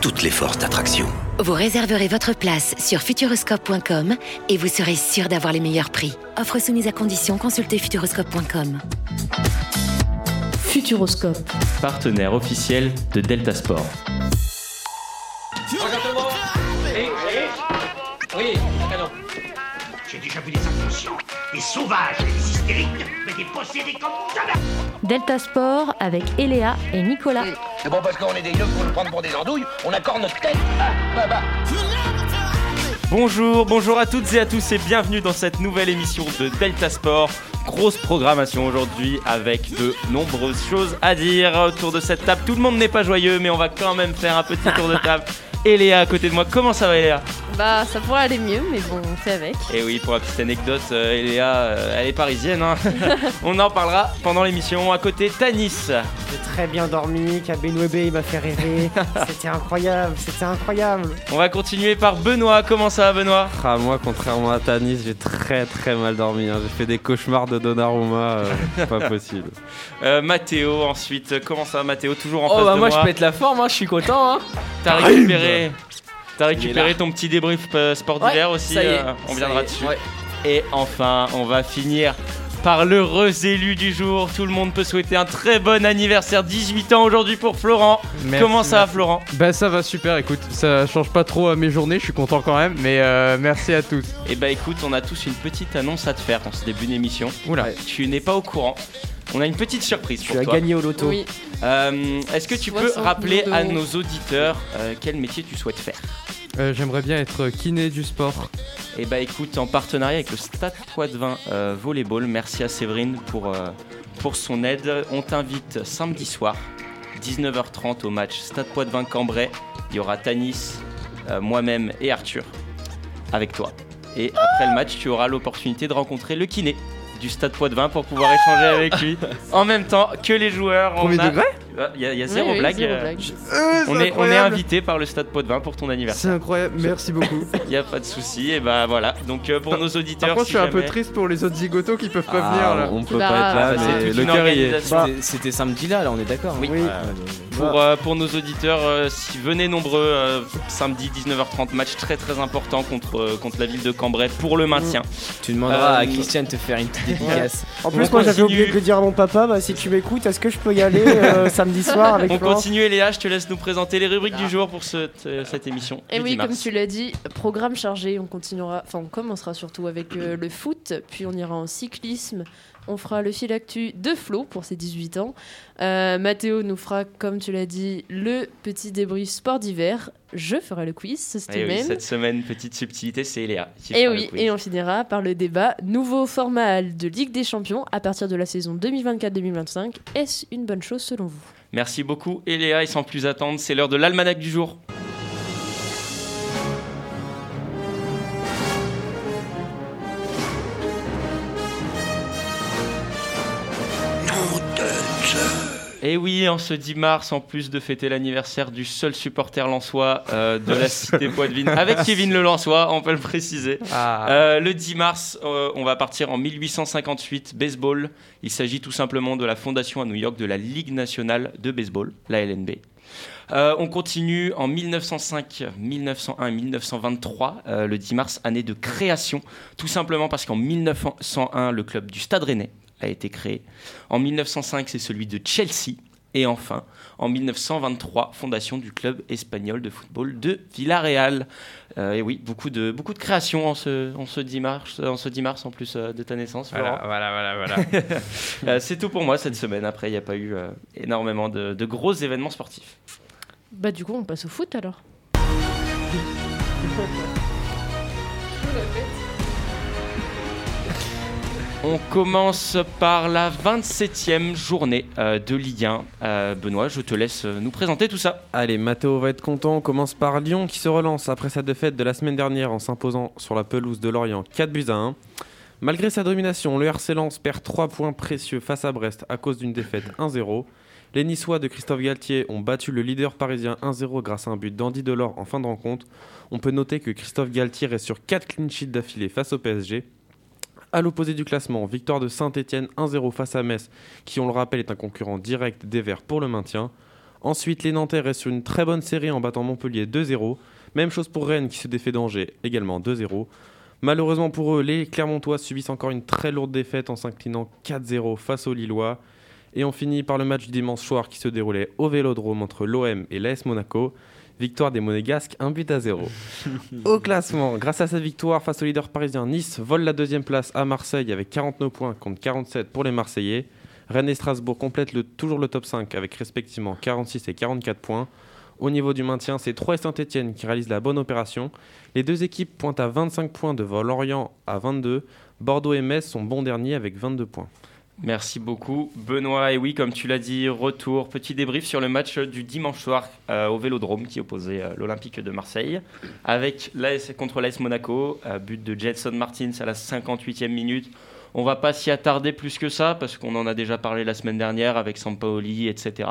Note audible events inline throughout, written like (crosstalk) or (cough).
toutes les forces d'attraction. Vous réserverez votre place sur futuroscope.com et vous serez sûr d'avoir les meilleurs prix. Offre soumise à condition, consultez futuroscope.com. Futuroscope. partenaire officiel de Delta Sport. J'ai déjà vu des inconscients, des sauvages, des hystériques, comme jamais Delta Sport avec Eléa et Nicolas. C'est bon parce qu'on est des yeux pour nous prendre pour des andouilles, on accorde notre tête. Ah, bah, bah. Bonjour, bonjour à toutes et à tous et bienvenue dans cette nouvelle émission de Delta Sport. Grosse programmation aujourd'hui avec de nombreuses choses à dire autour de cette table. Tout le monde n'est pas joyeux, mais on va quand même faire un petit tour de table. (laughs) Eléa à côté de moi, comment ça va Eléa Bah, ça pourrait aller mieux, mais bon, on fait avec. Et oui, pour la petite anecdote, euh, Eléa, euh, elle est parisienne. hein. (laughs) on en parlera pendant l'émission. À côté, Tanis. J'ai très bien dormi, Kabenwebe il m'a fait rêver. (laughs) c'était incroyable, c'était incroyable. On va continuer par Benoît. Comment ça va Benoît? Ah, moi, contrairement à Tanis, j'ai très très mal dormi. hein. J'ai fait des cauchemars de Donnarumma, euh, (laughs) pas possible. Euh, Mathéo ensuite. Comment ça va Mathéo Toujours en Oh face bah de moi moi. je pète la forme, hein, je suis content. Hein. T'as récupéré, récupéré ton petit débrief euh, sport Ouais, d'hiver aussi. ça y est, euh, on ça viendra y est, dessus. ouais. Et enfin, on va finir par l'heureux élu du jour. Tout le monde peut souhaiter un très bon anniversaire, 18 ans aujourd'hui pour Florent. Merci, Comment ça va. Florent? Bah, ça va super, écoute, ça change pas trop à mes journées, je suis content quand même, mais euh, merci à tous. Eh bah écoute, on a tous une petite annonce à te faire en ce début d'émission. Oula. Tu n'es pas au courant. On a une petite surprise Tu pour as toi. gagné au loto. Oui. Euh, Est-ce que tu peux 60 rappeler à nos auditeurs euh, quel métier tu souhaites faire? Euh, J'aimerais bien être kiné du sport. Eh bah écoute, en partenariat avec le Stade Poitvin euh, Volleyball, merci à Séverine pour, euh, pour son aide. On t'invite samedi soir, 19h30 au match Stade Poitvin Cambrai. Il y aura Tanis, euh, moi-même et Arthur avec toi. Et après le match, tu auras l'opportunité de rencontrer le kiné du Stade Poitvin pour pouvoir échanger avec lui (laughs) en même temps que les joueurs. On Premier a- degré Il y a, il y a Oui, zéro oui, blague. zéro euh, blague. On est, on est invité par le Stade Poitvin pour ton anniversaire. C'est incroyable, merci beaucoup. (laughs) Il n'y a pas de souci. Et bah voilà. Donc euh, pour nos auditeurs, Par contre, si je suis un peu triste pour les autres zigotos qui peuvent pas Ah, venir là. On peut Bah, pas être là, Ah, c'est mais le cœur est. C'était- samedi là, là on est d'accord. Oui. Oui. Pour, euh, pour nos auditeurs, euh, si venez nombreux, euh, samedi 19h30, match très très important contre, euh, contre la ville de Cambrai pour le maintien. Tu demanderas Euh, à Christiane de te faire une petite (laughs) dédicace. En plus, moi j'avais oublié de dire à mon papa, bah, si tu m'écoutes, est-ce que je peux y aller euh, (laughs) samedi soir avec On continue Léa, je te laisse nous présenter les rubriques du jour pour cette, euh, cette émission. Et oui, 10 comme tu l'as dit, programme chargé. On continuera, enfin, on commencera surtout avec euh, le foot, puis on ira en cyclisme. On fera le fil actu de Flo pour ses 18 ans. Euh, Mathéo nous fera, comme tu l'as dit, le petit débrief sport d'hiver. Je ferai le quiz cette Eh oui, semaine. cette semaine, petite subtilité, c'est Léa. qui Et fera le oui, quiz. et on finira par le débat nouveau format de Ligue des Champions à partir de la saison 2024-2025. Est-ce une bonne chose selon vous? Merci beaucoup Eléa et sans plus attendre, c'est l'heure de l'almanach du jour. Et oui, en ce 10 mars, en plus de fêter l'anniversaire du seul supporter lensois euh, de la (laughs) cité Poitvin, avec Kevin le Lensois, on peut le préciser. Ah. Euh, le 10 mars, euh, on va partir en 1858, baseball. Il s'agit tout simplement de la fondation à New York de la Ligue nationale de baseball, la LNB. Euh, on continue en 1905, 1901, 1923, euh, le 10 mars, année de création, tout simplement parce qu'en 1901, le club du Stade Rennais a été créé. En 1905, c'est celui de Chelsea. Et enfin, en 1923, fondation du club espagnol de football de Villarreal. Euh, et oui, beaucoup de, beaucoup de créations en ce, en, ce 10 mars, en ce 10 mars, en plus euh, de ta naissance. Voilà, Florent. voilà, voilà, voilà. (laughs) Euh, c'est tout pour moi cette semaine. Après, il n'y a pas eu euh, énormément de, de gros événements sportifs. Bah du coup, on passe au foot alors. On commence par la 27e journée euh, de Ligue 1. Euh, Benoît, je te laisse euh, nous présenter tout ça. Allez, Mathéo va être content. On commence par Lyon qui se relance après sa défaite de la semaine dernière en s'imposant sur la pelouse de Lorient 4 buts à 1. Malgré sa domination, le RC Lens perd 3 points précieux face à Brest à cause d'une défaite 1-0. Les Niçois de Christophe Galtier ont battu le leader parisien 1-0 grâce à un but d'Andy Delors en fin de rencontre. On peut noter que Christophe Galtier reste sur 4 clean sheets d'affilée face au PSG. À l'opposé du classement, victoire de Saint-Etienne 1-0 face à Metz, qui on le rappelle est un concurrent direct des Verts pour le maintien. Ensuite, les Nantais restent sur une très bonne série en battant Montpellier 2-0. Même chose pour Rennes qui se défait d'Angers, également 2-0. Malheureusement pour eux, les Clermontois subissent encore une très lourde défaite en s'inclinant 4-0 face aux Lillois. Et on finit par le match du dimanche soir qui se déroulait au Vélodrome entre l'OM et l'AS Monaco. Victoire des Monégasques, un but à zéro. (laughs) au classement, grâce à cette victoire face au leader parisien, Nice vole la deuxième place à Marseille avec 49 points contre 47 pour les Marseillais. Rennes et Strasbourg complètent le- toujours le top 5 avec respectivement 46 et 44 points. Au niveau du maintien, c'est Troyes et Saint-Etienne qui réalisent la bonne opération. Les deux équipes pointent à 25 points devant Lorient à 22. Bordeaux et Metz sont bons derniers avec 22 points. Merci beaucoup, Benoît. Et oui, comme tu l'as dit, retour, petit débrief sur le match du dimanche soir euh, au Vélodrome qui opposait euh, l'Olympique de Marseille avec l'AS contre l'AS Monaco, euh, but de Jetson Martins à la 58e minute. On va pas s'y attarder plus que ça parce qu'on en a déjà parlé la semaine dernière avec Sampaoli, etc.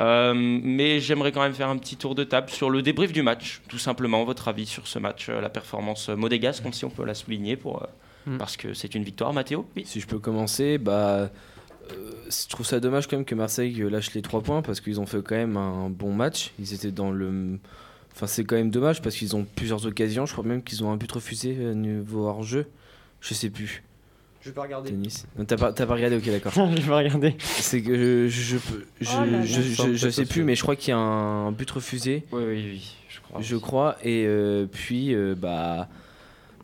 Mais j'aimerais quand même faire un petit tour de table sur le débrief du match, tout simplement. Votre avis sur ce match, la performance modégasque, si on peut la souligner pour, Mm. parce que c'est une victoire, Mathéo. Oui. Si je peux commencer, bah, euh, je trouve ça dommage quand même que Marseille lâche les 3 points parce qu'ils ont fait quand même un bon match. Ils étaient dans le. Enfin, c'est quand même dommage parce qu'ils ont plusieurs occasions. Je crois même qu'ils ont un but refusé euh, niveau hors-jeu. Je sais plus. Je vais pas regarder. Tennis. Non, T'as pas, t'as pas regardé, ok, d'accord. (laughs) je vais regarder. C'est que je, je, je, peux- je, Oh là je, je- je sais plus, mais je crois qu'il y a un but refusé. Oui, oui, oui, je crois. Je crois. Et euh, puis, euh, bah,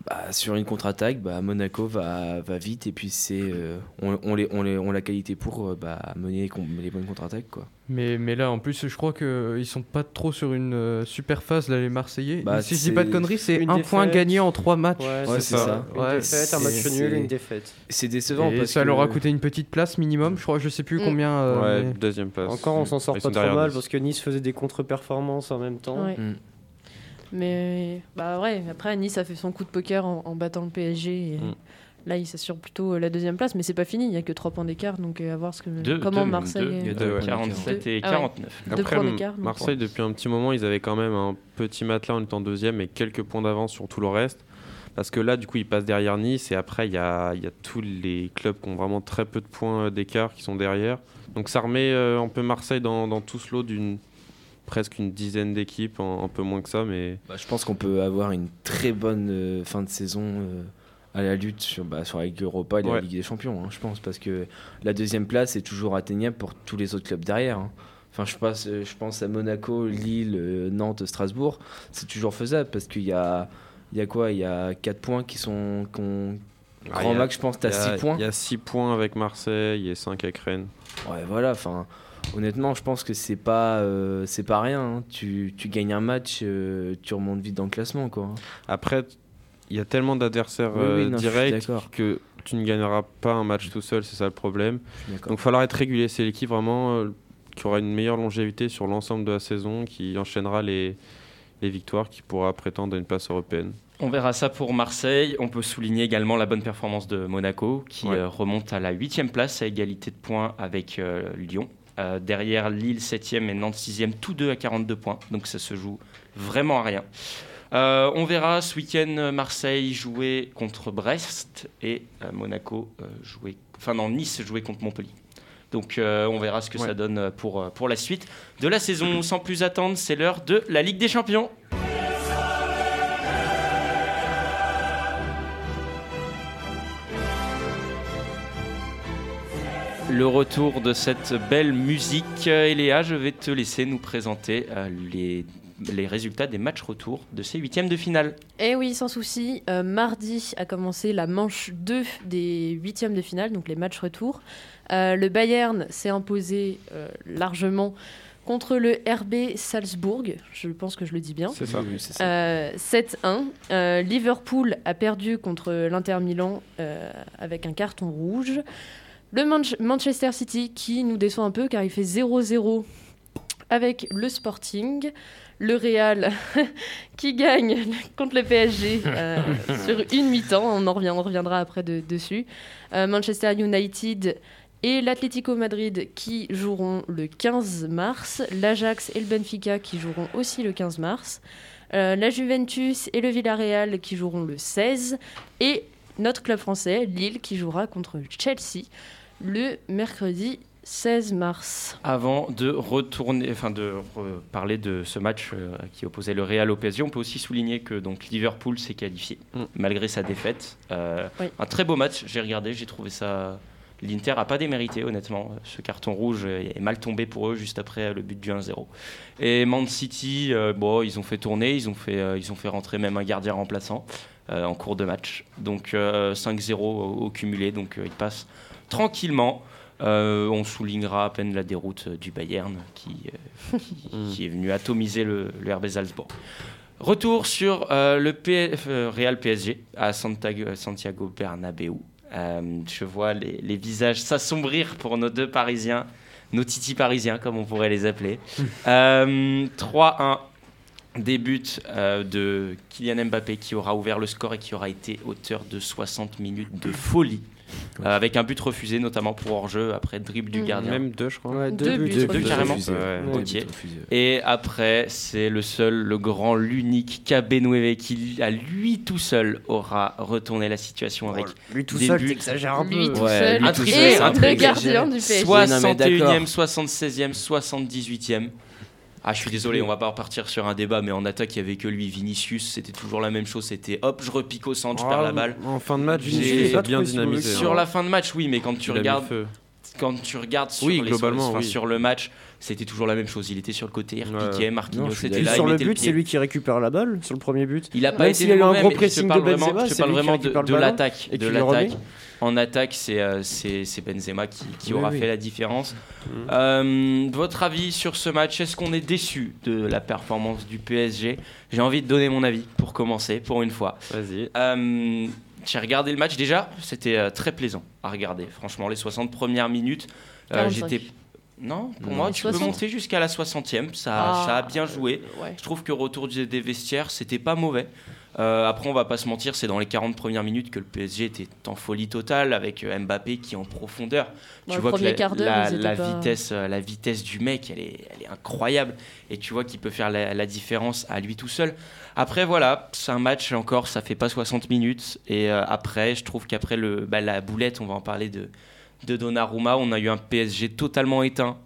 bah, sur une contre-attaque, bah, Monaco va, va vite. Et puis, c'est, euh, on, on, les, on, les, on la qualité pour euh, bah, mener les, bonnes contre-attaques. Quoi. Mais, mais là, en plus, je crois qu'ils sont pas trop sur une euh, super phase, là, les Marseillais. Bah, si je dis pas de c'est conneries, c'est un point gagné en trois matchs. Ouais, Ouais, c'est ça. ça. Une Ouais, défaite, un c'est- match nul, c'est- une défaite. C'est décevant Et parce ça que... leur a coûté une petite place minimum, je crois, je sais plus Mm. combien. euh, ouais, mais- deuxième place. Encore, on s'en sort Ils pas trop mal Nice. parce que Nice faisait des contre-performances en même temps. Ouais. Mais bah ouais, après Nice a fait son coup de poker en, en battant le PSG. Et Mm. Là, il s'assure plutôt euh, la deuxième place, mais c'est pas fini. Il y a que 3 points d'écart, donc euh, à voir ce que Deux, comment deux, Marseille. deux. est- Il y a Deux, deux, ouais. 47 et Ah ouais. 49. Deux Après, points. Marseille, depuis un petit moment, ils avaient quand même un petit matelas en étant deuxième et quelques points d'avance sur tout le reste. Parce que là, du coup, ils passent derrière Nice et après, il y a, il y a tous les clubs qui ont vraiment très peu de points euh, d'écart qui sont derrière. Donc ça remet euh, un peu Marseille dans, dans tout ce lot d'une presque une dizaine d'équipes, un, un peu moins que ça, mais Bah, je pense qu'on peut avoir une très bonne euh, fin de saison euh, à la lutte sur, bah, sur la Ligue Europa et la. Ligue des Champions, hein, je pense, parce que la deuxième place est toujours atteignable pour tous les autres clubs derrière. hein. Enfin, je pense, euh, je pense à Monaco, Lille, euh, Nantes, Strasbourg, c'est toujours faisable parce qu'il y a, il y a quoi Il y a 4 points qui sont. Ah, Grand il y a- max, je pense, il t'as y a- 6 points. Il y a 6 points avec Marseille et 5 avec Rennes. Ouais, voilà, enfin, honnêtement, je pense que c'est pas, euh, c'est pas rien. hein. Tu, tu gagnes un match, euh, tu remontes vite dans le classement, quoi. hein. Après, il y a tellement d'adversaires Oui, oui, euh, non, directs que tu ne gagneras pas un match tout seul, c'est ça le problème. Donc il va falloir être régulier. C'est l'équipe vraiment euh, qui aura une meilleure longévité sur l'ensemble de la saison, qui enchaînera les, les victoires, qui pourra prétendre à une place européenne. On verra ça pour Marseille. On peut souligner également la bonne performance de Monaco, qui Ouais. remonte à la 8 place à égalité de points avec euh, Lyon. Euh, derrière Lille 7e et Nantes 6e, tous deux à 42 points. Donc ça se joue vraiment à rien. Euh, on verra ce week-end euh, Marseille jouer contre Brest et euh, Monaco jouer, enfin non Nice jouer contre Montpellier. Donc on verra ce que Ouais. ça donne pour, pour la suite de la saison. Sans plus attendre, c'est l'heure de la Ligue des Champions. Le retour de cette belle musique. Eléa, je vais te laisser nous présenter euh, les, les résultats des matchs retour de ces huitièmes de finale. Eh oui, sans souci. Euh, mardi a commencé la manche 2 des huitièmes de finale, donc les matchs retour. Euh, le Bayern s'est imposé euh, largement contre le RB Salzbourg. Je pense que je le dis bien. C'est ça. Oui, oui, c'est ça. Euh, 7-1. Euh, Liverpool a perdu contre l'Inter Milan euh, avec un carton rouge. Le Manch- Manchester City qui nous déçoit un peu car il fait 0-0 avec le Sporting, le Real (laughs) qui gagne (laughs) contre le PSG euh, (laughs) sur une mi-temps. On en revient, on reviendra après de- dessus. Euh, Manchester United et l'Atlético Madrid qui joueront le 15 mars. L'Ajax et le Benfica qui joueront aussi le 15 mars. Euh, la Juventus et le Villarreal qui joueront le 16. Et notre club français, Lille, qui jouera contre Chelsea le mercredi 16 mars. Avant de retourner, enfin de parler de ce match euh, qui opposait le Real au PSG, on peut aussi souligner que donc Liverpool s'est qualifié malgré sa défaite. Euh, Oui. Un très beau match, j'ai regardé, j'ai trouvé ça. L'Inter a pas démérité honnêtement. Ce carton rouge est mal tombé pour eux juste après le but du 1-0. Et Man City, euh, bon, ils ont fait tourner, ils ont fait, euh, ils ont fait rentrer même un gardien remplaçant euh, en cours de match. Donc euh, 5-0 au, au cumulé, donc euh, ils passent tranquillement. Euh, on soulignera à peine la déroute euh, du Bayern qui, euh, qui, (laughs) qui est venu atomiser le, le RB Salzbourg. Retour sur euh, le P- Real PSG à Santiago Bernabéu. Je vois les, les visages s'assombrir pour nos deux Parisiens, nos titis parisiens comme on pourrait les appeler. (laughs) Euh, 3-1, début euh, de Kylian Mbappé qui aura ouvert le score et qui aura été auteur de 60 minutes de folie. Euh, avec un but refusé notamment pour hors-jeu après dribble du Mhm. gardien. Même deux, je crois. Ouais, Deux buts Deux buts refusés. carrément. Ouais. Et après, c'est le seul, le grand, l'unique Cabenueve qui, à lui tout seul, aura retourné la situation avec Lui tout Des seul, buts. t'exagères un Lui peu. tout Ouais, seul. lui Un tout seul, un peu gardien du PSG. Ouais, non, mais 61e, d'accord. 76e, 78e. Ah, je suis désolé, on va pas repartir sur un débat, mais en attaque, il y avait que lui, Vinicius, c'était toujours la même chose. C'était hop, je repique au centre, je perds la balle. En fin de match, Vinicius pas bien dynamisé. que Sur hein. la fin de match, oui, mais quand tu Il regardes, quand tu regardes sur, Oui, les- globalement, oui. sur le match, c'était toujours la même chose. Il était sur le côté, il Ouais. repiquait, Marquinhos Non, je suis était là, sur il le but, c'est lui qui récupère la balle sur le premier but. Il a pas Même été s'il y a eu un gros mais je te pressing de parle vraiment, Benzema, je parle vraiment de, l'attaque, En attaque, c'est euh, c'est Benzema qui, qui aura oui. fait la différence. Mhm. Euh, votre avis sur ce match Est-ce qu'on est déçu de la performance du PSG J'ai envie de donner mon avis pour commencer, pour une fois. Vas-y. Euh, J'ai regardé le match déjà, c'était euh, très plaisant à regarder. Franchement, les 60 premières minutes, euh, 45. j'étais. Non, pour Non. moi, tu peux 60. monter jusqu'à la 60e. Ça, Ah, ça a bien joué. euh, ouais. Je trouve que retour des des vestiaires, c'était pas mauvais. Euh, après, on va pas se mentir, c'est dans les 40 premières minutes que le PSG était en folie totale avec euh, Mbappé qui est en profondeur. Dans tu vois que la, quart d'heure, la- pas- vitesse, euh, la vitesse du mec, elle est, elle est incroyable. Et tu vois qu'il peut faire la, la différence à lui tout seul. Après, voilà, c'est un match encore, ça fait pas 60 minutes. Et euh, après, je trouve qu'après bah, la boulette, on va en parler de, de Donnarumma, on a eu un PSG totalement éteint.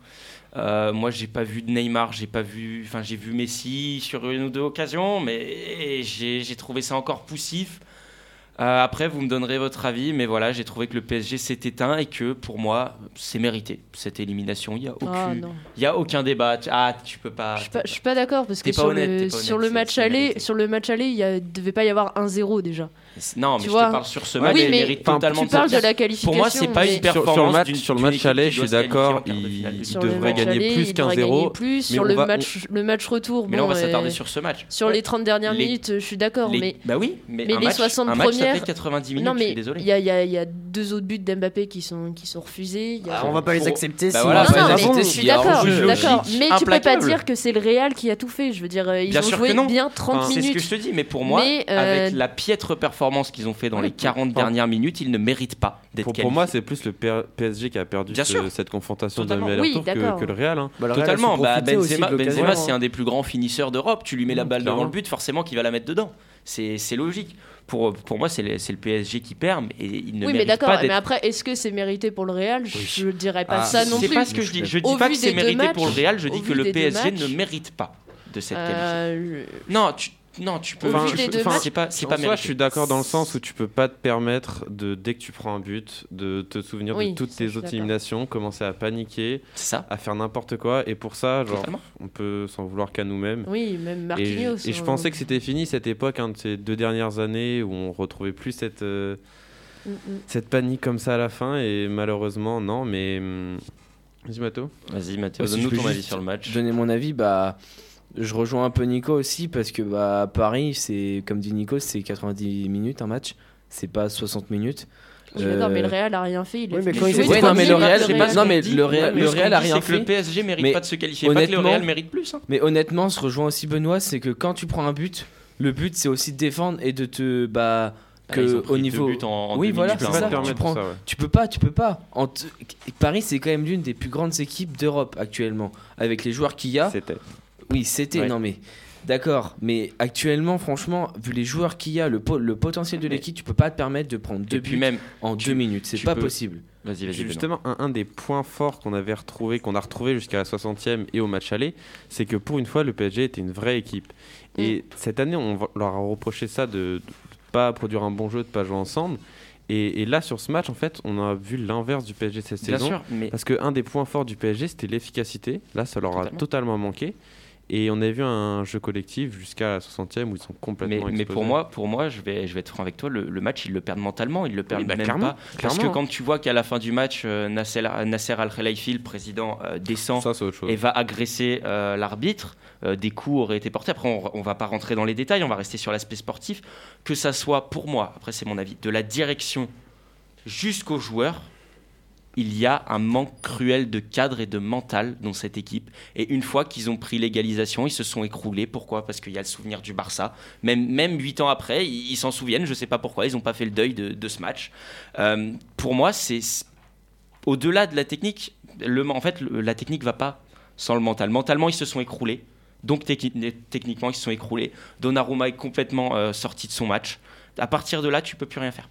Euh, moi, j'ai pas vu de Neymar, j'ai pas vu, enfin, j'ai vu Messi sur une ou deux occasions, mais j'ai trouvé ça encore poussif. Euh, après, vous me donnerez votre avis, mais voilà, j'ai trouvé que le PSG s'est éteint et que pour moi, c'est mérité cette élimination. Il y a aucun, Ah, a aucun débat. Ah, tu peux pas. Je suis pas, je suis pas d'accord parce que sur, honnête, le, t'es pas sur honnête, le match aller, sur le match aller, il a- devait pas y avoir un 0 déjà. Non, mais Tu je vois. te parle sur ce Oui, match, il mais mérite enfin, totalement tu de parles de la qualification. Pour moi, c'est pas une Sur, performance sur le match, sur le match aller, je suis d'accord, il, il devrait gagner plus il qu'un devrait gagner 0. plus. mais Sur on le va- match, le match retour. Mais là, on va s'attarder euh, sur ce match. Sur les 30 dernières Les- minutes, je suis d'accord, Les- mais Bah oui, mais, mais un les match, 60 un match, ça premières- fait 90 minutes, non je mais suis désolé. il y a, il y a- il y a deux autres buts d'Mbappé qui sont qui sont refusés. il y a- Ah, on va pas les accepter Bah si voilà, non, bah, non, mais je suis d'accord, Mais tu peux pas dire que c'est le Real qui a tout fait. Je veux dire, euh, ils Bien ont sûr joué que non. bien 30 Enfin, C'est ce minutes. que je te dis, mais pour moi, Mais, euh, avec la piètre performance qu'ils ont fait dans Ouais, les 40 pour- dernières minutes, ils ne méritent pas d'être Pour, qualifiés. pour moi, c'est plus le PSG qui a perdu Bien ce- sûr. cette confrontation de Oui, que, que le Real. hein. Bah, le Real Totalement, bah, Benzema. Benzema c'est un des plus grands finisseurs d'Europe. Tu lui mets la Mmh, balle devant le but, forcément qu'il va la mettre dedans. C'est c'est logique. Pour, pour moi, c'est le, c'est le PSG qui perd, mais il ne oui, mais mérite d'accord. pas Mais après, est-ce que c'est mérité pour le Real? Je dirais pas Ah, ça non c'est plus. pas ce que je dis. Je dis pas que c'est mérité matchs- pour le Real, je dis que le PSG matchs, ne mérite pas de cette qualification. euh, Non, tu, non, tu peux. Enfin, c'est pas, c'est En pas soi, mérité. je suis d'accord dans le sens où tu peux pas te permettre de dès que tu prends un but de te souvenir Oui, de toutes tes je autres éliminations, commencer à paniquer, ça. à faire n'importe quoi et pour ça, genre, Totalement. on peut s'en vouloir qu'à nous-mêmes. Oui, même Et, Marquinhos. et je hein. pensais que c'était fini cette époque, hein, de ces deux dernières années où on retrouvait plus cette, euh, Mm, mm. cette panique comme ça à la fin et malheureusement non mais hum, vas-y Mato Vas-y, Mathéo, donne-nous je ton avis sur le match. Donner mon avis, bah, je rejoins un peu Nico aussi parce que bah, à Paris, c'est comme dit Nico, c'est 90 minutes un match, c'est pas 60 minutes. D'accord, mais le Real a rien fait. Il a Oui, fait mais des quand ils choses étaient Ouais, non, mais le Real, pas- non, mais le le a rien que le fait. PSG mérite mais pas de se qualifier, pas que le honnêtement- Real mérite plus. hein. Mais honnêtement, se rejoint aussi Benoît, c'est que quand tu prends un but, le but c'est aussi de défendre et de te bah Ah, ils ont que pris au deux niveau buts en- en oui voilà c'est ça Tu peux pas te tu permettre prends ça, ouais. tu peux pas tu peux pas En t- Paris c'est quand même l'une des plus grandes équipes d'Europe actuellement avec les joueurs qu'il y a C'était. Oui c'était Ouais. non mais d'accord mais actuellement franchement vu les joueurs qu'il y a le, po- le potentiel de l'équipe tu peux pas te permettre de prendre deux Et puis buts même, en tu- deux minutes c'est pas peux- possible vas-y, vas-y. Benoît. Justement, un, un des points forts qu'on avait retrouvé, qu'on a retrouvé jusqu'à la 60e et au match aller, c'est que pour une fois, le PSG était une vraie équipe. Et cette année, on leur a reproché ça de ne pas produire un bon jeu, de pas jouer ensemble. Et, et là, sur ce match, en fait, on a vu l'inverse du PSG cette Bien saison. sûr, mais Parce qu'un des points forts du PSG, c'était l'efficacité. Là, ça leur a Totalement. totalement manqué. Et on a vu un jeu collectif jusqu'à la 60e où ils sont Mais, complètement mais explosés. pour moi, pour moi, je vais, je vais être franc avec toi. Le, le match, ils le perdent mentalement. Ils le perdent bah, même clairement, pas. Parce que quand tu vois qu'à la fin du match, euh, Nasser, Nasser Al Khelaifi, le président, euh, descend Ça, et va agresser euh, l'arbitre. des coups auraient été portés. Après, on, on va pas rentrer dans les détails. On va rester sur l'aspect sportif. Que ça soit pour moi, après c'est mon avis, de la direction jusqu'aux joueurs. Il y a un manque cruel de cadre et de mental dans cette équipe. Et une fois qu'ils ont pris l'égalisation, ils se sont écroulés. Pourquoi? Parce qu'il y a le souvenir du Barça. Même, même 8 ans après, ils s'en souviennent. Je ne sais pas pourquoi. Ils n'ont pas fait le deuil de, ce match. Euh, pour moi, c'est au-delà de la technique. En fait, la technique va pas sans le mental. Mentalement, ils se sont écroulés. Donc techni- techniquement, ils se sont écroulés. Donnarumma est complètement euh, sorti de son match. À partir de là, tu peux plus rien faire.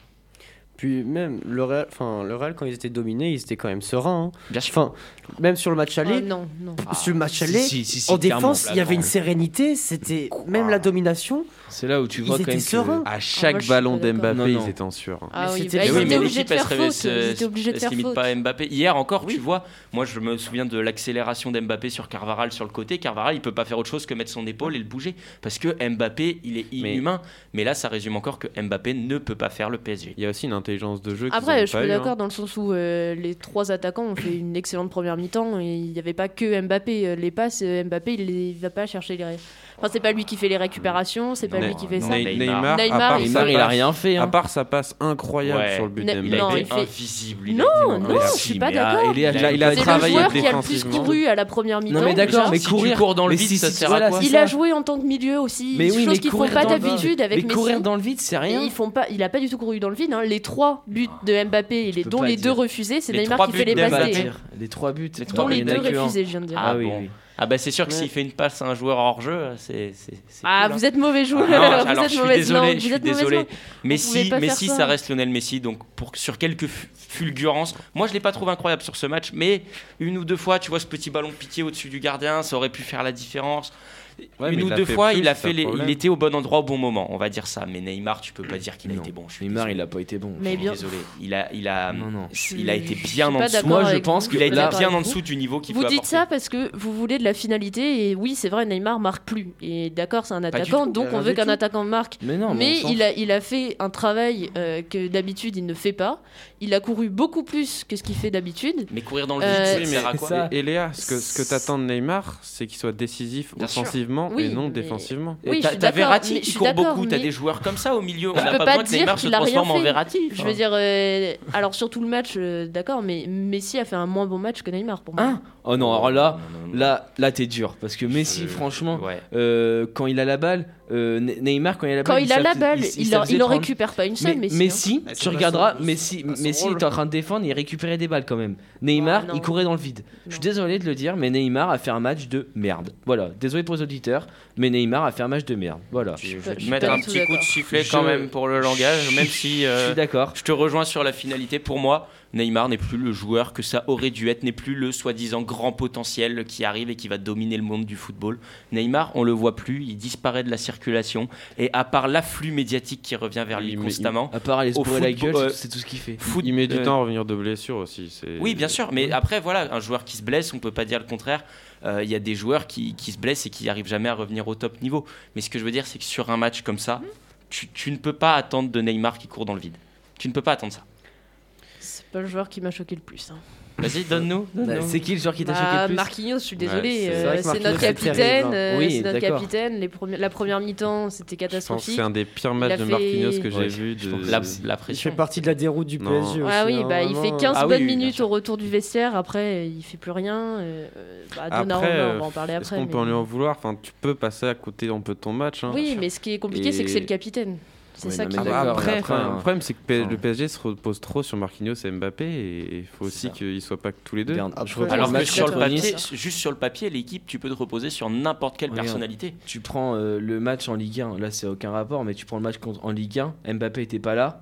Puis même le Real, enfin le Real quand ils étaient dominés, ils étaient quand même sereins. hein. Bien sûr. Enfin, même sur le match Oh, aller, non, non. sur le match si, aller, si, si, si, en défense, il y avait une sérénité. C'était même la domination. C'est là où tu Ils vois quand même que. À chaque ballon d'accord. d'Mbappé, ils étaient en hein. Ah Mais oui, c'était bah, ils Oui, mais faire elle faute. se- de se faire limite faute. pas à Mbappé. Hier encore, Oui. tu vois, moi je me souviens de l'accélération d'Mbappé sur Carvaral sur le côté. Carvaral, il peut pas faire autre chose que mettre son épaule et le bouger parce que Mbappé, il est inhumain. Mais, là, ça résume encore que Mbappé ne peut pas faire le PSG. Il y a aussi une intelligence de jeu. Après, je suis eu, hein. d'accord dans le sens où euh, les trois attaquants ont fait une excellente première mi-temps et il n'y avait pas que Mbappé. Euh, Les passes, euh, Mbappé, il ne va pas chercher les. Enfin, c'est pas lui qui fait les récupérations, c'est pas lui qui fait non, ça. Ne- Neymar. Neymar, Neymar, à part il Neymar a rien fait À hein. part sa passe incroyable Ouais. sur le but Ne- d'Mbappé. Il invisible. Non, non, je suis pas ah, d'accord. il a- il a C'est le travaillé joueur qui a le plus défensivement. couru à la première mi-temps. Non mais d'accord, mais si tu courir cours dans le vide, si- ça sert à quoi Il ça. a joué en tant que milieu aussi, Mais oui, chose mais qu'ils font courir pas dans le vide. d'habitude avec Mais Messi. courir dans le vide, c'est rien. ils font pas, il a pas du tout couru dans le vide. hein. Les trois buts de Mbappé, dont les deux refusés, c'est Neymar qui fait buts les d'Mbappé. passes. Pas dire. Les trois buts, Les Dont trois les deux refusés, je viens de dire. Ah, Ah oui. Ah bah c'est sûr que Ouais. s'il fait une passe à un joueur hors jeu, c'est c'est- Ah, cool, hein. vous êtes mauvais joueur. Ah, non, (laughs) vous alors êtes je suis désolé, langue, je suis désolé. Messi, Messi ça. ça. reste Lionel Messi, donc pour, sur quelques fu- fulgurances, moi je l'ai pas trouvé incroyable sur ce match, mais une ou deux fois, tu vois ce petit ballon piqué au-dessus du gardien, ça aurait pu faire la différence. Ouais, une il ou deux fois, plus, il a fait, les- il était au bon endroit au bon moment, on va dire ça. Mais Neymar, tu peux pas dire qu'il a été bon. Neymar, désolé. il a pas été bon. Mais Je suis bien. désolé. Il a, il a, Non, non. il a été bien en dessous. Moi, je pense vous. que Il a été bien en dessous du niveau qu'il Vous peut dites apporter. ça parce que vous voulez de la finalité et oui, c'est vrai, Neymar marque plus. Et d'accord, c'est un attaquant, donc on veut qu'un attaquant marque. Mais non, mais il a, il a fait un travail euh, que d'habitude il ne fait pas. Il a couru beaucoup plus que ce qu'il fait d'habitude. Mais courir dans le Euh, vide, ça sert à c'est quoi ça. Et, Léa, ce que, ce que t'attends de Neymar, c'est qu'il soit décisif sûr. Offensivement Oui, et non mais- défensivement. Oui, je T'as Verratti mais qui court beaucoup, t'as mais- des joueurs comme ça au milieu. On n'a pas pas besoin que Neymar se transforme en. Verratti. Je veux dire, euh, alors sur tout le match, euh, d'accord, mais Messi a fait un moins bon match que Neymar pour moi. Hein Oh non, alors là, non, non, non. là, là t'es dur parce que Messi, Je- franchement, ouais. euh, quand il a la balle, euh, Ne- Neymar quand il a la Quand balle, il a la balle, il- il, en, récupère pas une seule, Mais Messi. hein. Tu regarderas, son- Messi, Messi était en train de défendre, il récupérait des balles quand même. Neymar, Ah, il courait dans le vide. Je suis désolé de le dire, mais Neymar a fait un match de merde. Voilà, désolé pour les auditeurs, mais Neymar a fait un match de merde. Voilà. Je Je vais je te mettre un petit coup de sifflet Je- quand même pour le langage, même si (laughs) euh, suis d'accord. je te rejoins sur la finalité. Pour moi, Neymar n'est plus le joueur que ça aurait dû être, n'est plus le soi-disant grand potentiel qui arrive et qui va dominer le monde du football. Neymar, on le voit plus, il disparaît de la circulation et à part l'afflux médiatique qui revient vers lui Il met- constamment. À part aller se bourrer la gueule, euh, c'est- c'est tout ce qu'il fait. foot- il met du euh, temps à revenir de blessure aussi. c'est- Oui, bien sûr, mais après, voilà, un joueur qui se blesse, on peut pas dire le contraire. Euh, Il y a des joueurs qui, qui se blessent et qui n'arrivent jamais à revenir au top niveau. Mais ce que je veux dire, c'est que sur un match comme ça, tu, tu ne peux pas attendre de Neymar qui court dans le vide. Tu ne peux pas attendre ça. C'est pas le joueur qui m'a choqué le plus. hein. Vas-y, donne-nous. Bah, donne-nous. c'est qui le joueur qui t'a Bah, choqué le plus Marquinhos, je suis Ouais, désolée, c'est- euh, c'est vrai que c'est Marquinhos, notre c'est capitaine. terrible, hein. euh, Oui, c'est notre d'accord. capitaine. Les premi- la première mi-temps, c'était Je pense que catastrophique. c'est un des pires matchs a de fait- Marquinhos que j'ai Ouais, vu. je De... pense. La, la Il fait pression. partie de la déroute du Non. PSG aussi. Ah oui, hein, bah, il fait vraiment. 15 Ah oui, bonnes oui, bien minutes sûr. au retour du vestiaire. Après, il fait plus rien. euh, euh, bah, Après, Donnarumma, on va en euh, parler Est-ce après. qu'on mais- peut en lui en vouloir? Enfin, tu peux passer à côté un peu de ton match. hein. Oui, mais ce qui est compliqué, c'est que Et- c'est le capitaine. C'est Oui, ça qui Ah bah après, après, hein. le problème c'est que Enfin. le PSG se repose trop sur Marquinhos et Mbappé et il faut aussi qu'ils soient pas que tous les deux. Après- Alors que sur le papier, juste sur le papier, l'équipe, tu peux te reposer sur n'importe quelle personnalité. Tu prends euh, le match en Ligue 1, là c'est aucun rapport, mais tu prends le match contre, en Ligue 1, Mbappé était pas là,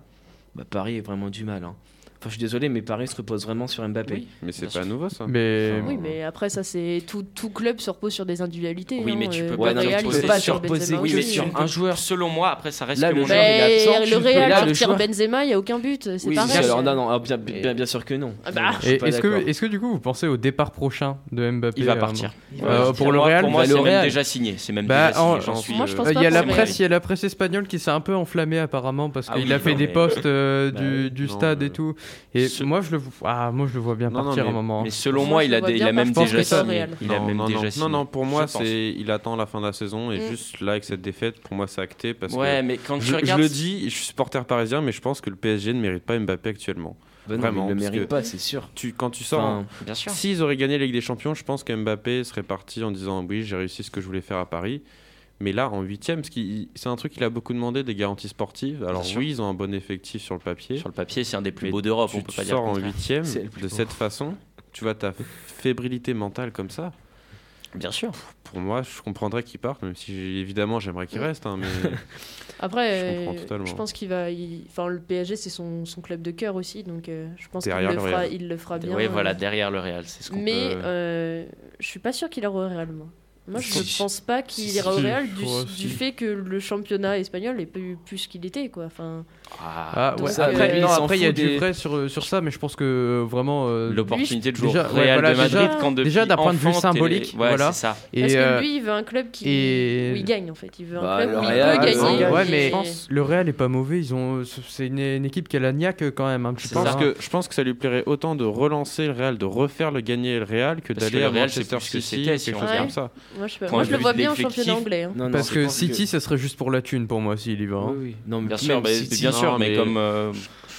bah Paris est vraiment du mal. hein. Enfin, je suis désolé, mais Paris se repose vraiment sur Mbappé. Oui. Mais c'est pas sûr. nouveau ça. Mais Oui, mais après, ça, c'est tout, tout club se repose sur des individualités. Oui, hein, mais tu euh, peux le pas non, mais Real, il pas sur Benzema Oui, mais sur un joueur. Selon moi, après, ça reste Là, que le mon joueur, est le Real là, le sortir joueur- Benzema, il n'y a aucun but. C'est Oui, pareil. alors non, non, ah, bien, bien, bien sûr que non. Ah bah. Pas est-ce que, est-ce que du coup vous pensez au départ prochain de Mbappé Il va euh, partir. Partir. pour le Real, pour moi, va c'est déjà signé. C'est même Bah, déjà signé. euh, Euh, pas Il y a la presse, il y a la presse espagnole qui s'est un peu enflammée apparemment parce Ah qu'il a fait des posts euh, Bah du, stade et tout. Et Ce- moi je le vois, ah, moi je le vois bien Non, non, partir mais- un moment. Mais selon Moi, il a, il même déjà signé. Il a non, même non, déjà non, signé. non, non, pour moi, c'est il attend la fin de la saison et Mm. juste là avec cette défaite, pour moi c'est acté parce Ouais, que mais quand tu je, le dis, je suis supporter parisien, mais je pense que le PSG ne mérite pas Mbappé actuellement. Non, Vraiment, il le parce mérite pas, c'est sûr. Tu, quand tu sors, Enfin, s'ils auraient gagné la Ligue des Champions, je pense que Mbappé serait parti en disant oui, j'ai réussi ce que je voulais faire à Paris. Mais là, en huitième, c'est un truc qu'il a beaucoup demandé des garanties sportives. Alors oui, ils ont un bon effectif sur le papier. Sur le papier, c'est un des plus Mais beaux d'Europe, tu on peut pas dire. sors en huitième de beau. cette façon, tu vois ta fébrilité mentale comme ça. Bien sûr. Pour moi, je comprendrais qu'il parte, même si évidemment j'aimerais qu'il reste. hein, mais (laughs) Après, Je pense qu'il va. il- Enfin, le PSG, c'est son, son club de cœur aussi, donc euh, je pense qu'il le, le fera, il le fera bien. Oui, voilà, euh, derrière le Real, c'est ce qu'on Mais peut. euh, je suis pas sûr qu'il ira au Real, moi. Moi, je ne pense pas qu'il ira au. Real du, fait que le championnat espagnol est plus, plus ce qu'il était, quoi. Enfin, Ah, ouais. euh, Après, lui, non, il s'en après, il y a fout du des- vrai sur, sur ça, mais je pense que euh, vraiment. euh, L'opportunité de jouer déjà- Real voilà, de Madrid déjà- quand depuis déjà, d'un point de vue symbolique, Ouais, voilà. ça. et, parce euh, que lui, il veut un club qui, et- où il gagne, en fait. Il veut un Bah, club où il peut gagner. Ouais, et- mais le Real est pas mauvais. Ils ont, c'est une, une équipe qui a la niaque quand même un petit je pense, hein. que, je pense que ça lui plairait autant de relancer le Real, de refaire le gagner le Real, que d'aller le à Manchester City, quelque si on chose comme ça. Moi, je, le vois bien en championnat anglais. hein. Parce que City, ça serait juste pour la thune pour moi s'il y va. hein. Non, sûr, bien sûr, non, mais mais- comme. euh,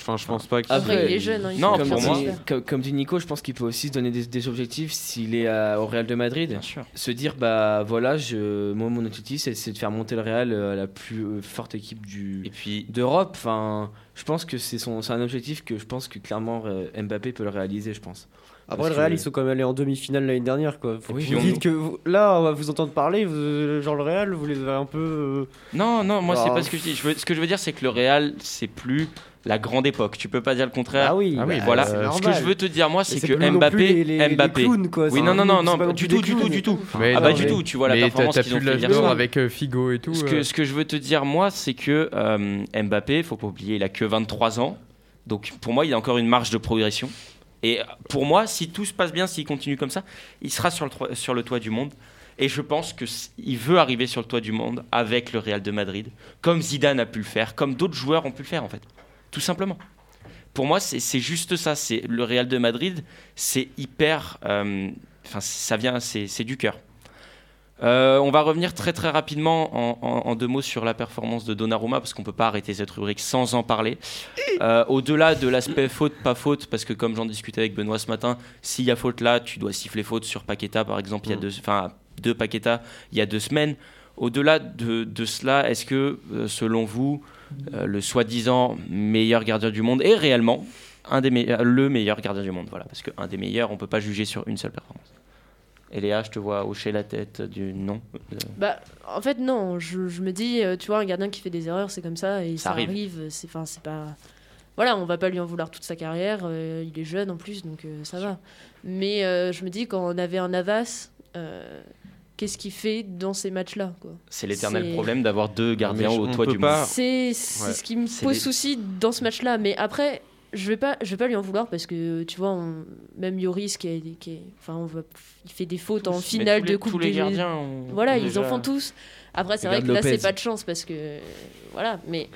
Enfin, je pense pas qu'il Après, il est jeune. hein, il Non, faut pour moi- comme, comme dit Nico, je pense qu'il peut aussi se donner des, des objectifs s'il est à- au Real de Madrid. Bien sûr. Se dire, bah voilà, je, moi mon objectif c'est c'est de faire monter le Real euh, à la plus euh, forte équipe du Et puis, d'Europe. Enfin, je pense que c'est son, c'est un objectif que je pense que clairement euh, Mbappé peut le réaliser, je pense. Après, le Real, que- ils sont quand même allés en demi-finale l'année dernière. Quoi. Faut Oui, que vous on- dites que vous- là, on va vous entendre parler, vous- genre le Real, vous les avez un peu. euh, Non, non, moi c'est Alors, pas ce que je dis. Je veux- ce que je veux dire, c'est que le Real, c'est plus la grande époque. Tu peux pas dire le contraire. Ah oui, Ah oui, bah, Voilà. c'est ce que je veux te dire, moi, c'est c'est que Mbappé, les- les- les Mbappé. clowns, quoi. Oui, C'est non, non, non, c'est non, du tout, du tout, du tout. Mais Ah bah non, du mais- tout, tu vois la mais performance qu'ils ont fait hier soir. avec euh, Figo et tout. Ce euh. que, ce que je veux te dire, moi, c'est que Mbappé, faut pas oublier, il a que 23 ans. Donc pour moi, il a encore une marge de progression. Et pour moi, si tout se passe bien, s'il continue comme ça, il sera sur le, toit du monde. Et je pense qu'il veut arriver sur le toit du monde avec le Real de Madrid, comme Zidane a pu le faire, comme d'autres joueurs ont pu le faire, en fait. Tout simplement. Pour moi, c'est juste ça. Le Real de Madrid, c'est hyper. euh, Enfin, ça vient, c'est du cœur. Euh, on va revenir très très rapidement en, en- en deux mots sur la performance de Donnarumma parce qu'on peut pas arrêter cette rubrique sans en parler. Euh, Au-delà de l'aspect faute pas faute, parce que comme j'en discutais avec Benoît ce matin, s'il y a faute là, tu dois siffler faute sur Paqueta par exemple. Il y a Mm. deux, enfin deux Paqueta il y a deux semaines. Au-delà de, de cela, est-ce que euh, selon vous, euh, le soi-disant meilleur gardien du monde est réellement un des me- le meilleur gardien du monde? Voilà, parce qu'un des meilleurs, on peut pas juger sur une seule performance. Et Léa, je te vois hocher la tête du non. Bah, en fait, non. Je, je me dis, euh, tu vois, un gardien qui fait des erreurs, c'est comme ça et Ça ça, arrive. arrive. C'est, enfin, c'est pas. Voilà, on va pas lui en vouloir toute sa carrière. euh, il est jeune en plus, donc euh, ça va. Mais euh, je me dis, quand on avait un Navas, euh, qu'est-ce qu'il fait dans ces matchs-là, quoi? C'est l'éternel C'est- problème d'avoir deux gardiens au on toit peut du pas- monde. C'est, c'est Ouais. ce qui me C'est pose les- souci dans ce match-là. Mais après, je vais pas, je vais pas lui en vouloir parce que tu vois, on- même Yoris qui, est, qui est- enfin, on va, il fait des fautes en Tous, finale les- de coupe tous les des- gardiens ont- Voilà, ont ils en font tous. Après, c'est vrai que là, Lopez. c'est pas de chance parce que voilà. Mais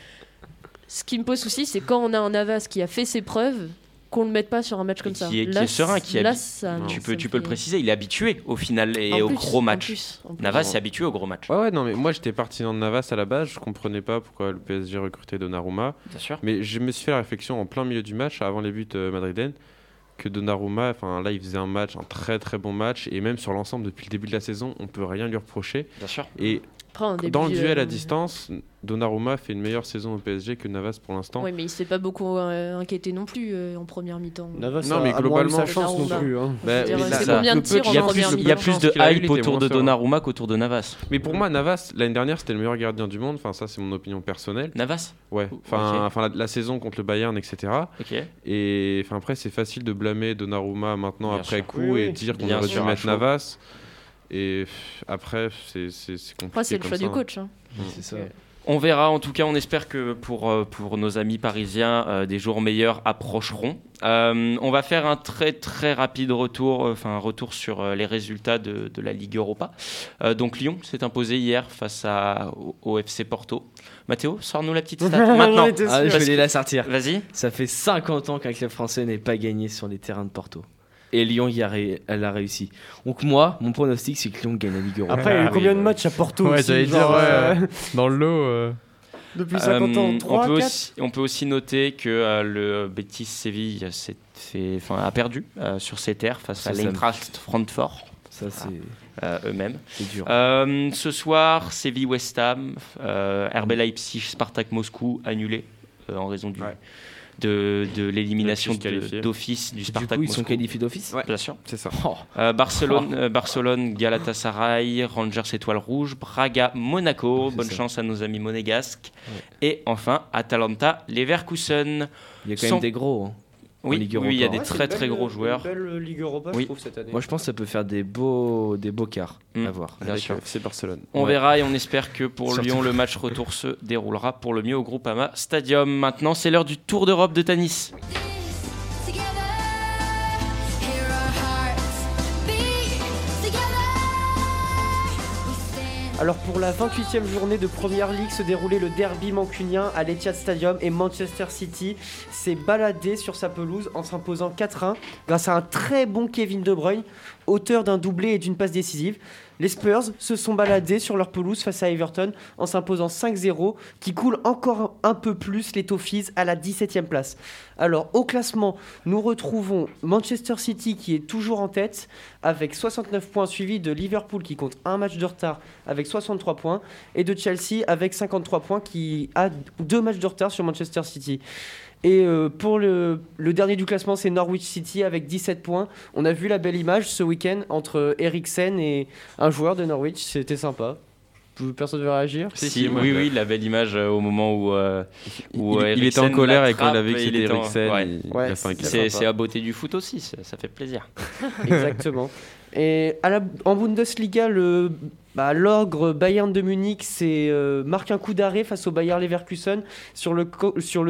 ce qui me pose souci, c'est quand on a un Navas qui a fait ses preuves qu'on le mette pas sur un match comme ça. qui est, qui Là, est serein, qui est là, ça- tu peux, tu peux le préciser, il est habitué au final et En aux plus, gros en matchs. plus, en plus. Navas est habitué aux gros matchs. Ouais, ouais, non, mais moi j'étais partisan de Navas à la base, je comprenais pas pourquoi le PSG recrutait Donnarumma. Bien sûr. Mais je me suis fait la réflexion en plein milieu du match, avant les buts euh, madrilènes, que Donnarumma, enfin là il faisait un match, un très très bon match, et même sur l'ensemble depuis le début de la saison, on peut rien lui reprocher. Bien sûr. Et Un dans le duel euh, à distance, Donnarumma fait une meilleure saison au PSG que Navas pour l'instant. Oui, mais il s'est pas beaucoup euh, inquiété non plus euh, en première mi-temps. Navas Non, mais a- a moins eu globalement- sa chance non plus. hein. Bah, dire, ça- combien de tirs en Il y a première plus, il y a mi-temps plus de hype autour de. Donnarumma qu'autour de Navas. Mais pour moi, Navas, l'année dernière, c'était le meilleur gardien du monde. Enfin, ça, c'est mon opinion personnelle. Navas Ouais. Ok. Enfin, enfin la, la saison contre le Bayern, etc. Ok. Et enfin, après, c'est facile de blâmer Donnarumma maintenant Bien après sûr. coup Oui, et dire qu'on aurait dû mettre. Navas. Et après, c'est compliqué. Après, c'est le choix ça, du hein. coach. hein. C'est ça. On verra, en tout cas, on espère que pour, euh, pour nos amis parisiens, euh, des jours meilleurs approcheront. Euh, on va faire un très très rapide retour, euh, enfin un retour sur euh, les résultats de, de la Ligue Europa. Euh, donc Lyon s'est imposé hier face à, au, au FC Porto. Mathéo, sors-nous la petite stat (laughs) maintenant. Ah, je vais les la sortir. Vas-y. Ça fait 50 ans qu'un club français n'est pas gagné sur les terrains de Porto. Et Lyon y a, ré- elle a réussi. Donc moi, mon pronostic, c'est que Lyon gagne la Ligue Europa. Après, il y a eu Ah, combien de ouais. matchs à Porto Ouais, aussi, j'allais dire, genre, ouais. euh, (laughs) Dans le lot. euh, Depuis 50 ans, Euh, 3, on, peut 4 aussi, on peut aussi noter que euh, le Betis Séville s'est fait- enfin, a perdu euh, sur ses terres face Ça, à l'Eintracht Francfort Ça, c'est euh, eux-mêmes. c'est dur. Euh, ce soir, Séville West Ham, euh, RB Leipzig, Spartak Moscou annulé euh, en raison du, Ouais. De, de l'élimination d'office du du Spartak coup, ils Moscou. sont qualifiés d'office Ouais. Bien sûr. C'est ça. Oh. (laughs) Euh, Barcelone, euh, Barcelone, Galatasaray, Rangers Étoile Rouge, Braga, Monaco. Bonne ça. chance à nos amis monégasques. Et enfin, Atalanta, Leverkusen. Il y a quand Sont- même des gros. hein. Oui, Ligue oui, il y a des Ouais, très très belle- gros joueurs. Une belle Ligue Europa, Oui. je trouve, cette année. Moi, je pense que ça peut faire des beaux, des beaux quarts Mm. à voir. Bien Avec sûr. FC Barcelone. On Ouais. verra et on espère que pour Surtout. Lyon, le (laughs) match retour se déroulera pour le mieux au Groupama Stadium. Maintenant, c'est l'heure du Tour d'Europe de Tanis. Alors pour la 28e journée de Première Ligue se déroulait le derby mancunien à l'Etihad Stadium et Manchester City s'est baladé sur sa pelouse en s'imposant 4-1 grâce à un très bon Kevin De Bruyne, auteur d'un doublé et d'une passe décisive. Les Spurs se sont baladés sur leur pelouse face à Everton en s'imposant 5-0 qui coule encore un peu plus les Toffees à la 17e place. Alors au classement, nous retrouvons Manchester City qui est toujours en tête avec 69 points suivi de Liverpool qui compte un match de retard avec 63 points et de Chelsea avec 53 points qui a deux matchs de retard sur Manchester City. Et euh, pour le, le dernier du classement, c'est Norwich City avec 17 points. On a vu la belle image ce week-end entre Eriksen et un joueur de Norwich. C'était sympa. Personne ne veut réagir? Si, si, moi, oui, oui, la belle image euh, au moment où, euh, où il, euh, il était en colère et quand il l'attrape a vu que c'était Eriksen, ouais. Ouais. C'est à beauté du foot aussi, ça, ça fait plaisir. (laughs) Exactement. En Bundesliga, le bah, l'ogre Bayern de Munich euh, marque un coup d'arrêt face au Bayer Leverkusen sur le,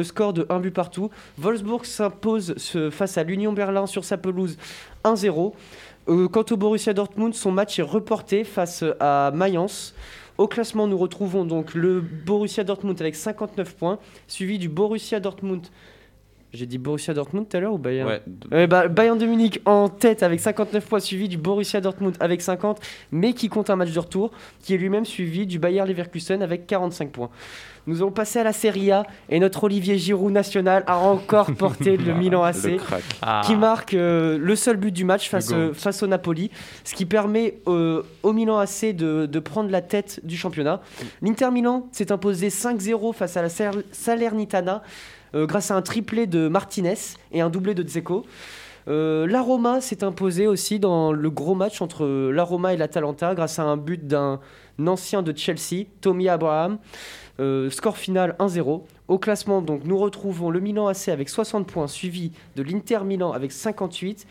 score de 1 but partout. Wolfsburg s'impose ce- face à l'Union Berlin sur sa pelouse 1-0. Euh, quant au Borussia Dortmund, son match est reporté face à Mayence. Au classement, nous retrouvons donc le Borussia Dortmund avec 59 points, suivi du Borussia Dortmund. J'ai dit Borussia Dortmund tout à l'heure ou Bayern Ouais. euh, bah, Bayern de Munich en tête avec 59 points, suivi du Borussia Dortmund avec 50, mais qui compte un match de retour, qui est lui-même suivi du Bayer Leverkusen avec 45 points. Nous allons passer à la Serie A et notre Olivier Giroud national a encore (laughs) porté le Milan AC Le crack. qui marque euh, le seul but du match face, euh, au Napoli, ce qui permet euh, au Milan AC de, de prendre la tête du championnat. L'Inter Milan s'est imposé 5-0 face à la Salernitana grâce à un triplé de Martinez et un doublé de Dzeko. Euh, la Roma s'est imposée aussi dans le gros match entre euh, la Roma et l'Atalanta grâce à un but d'un ancien de Chelsea, Tommy Abraham. Euh, score final 1-0. Au classement, donc, nous retrouvons le Milan AC avec 60 points, suivi de l'Inter Milan avec 58,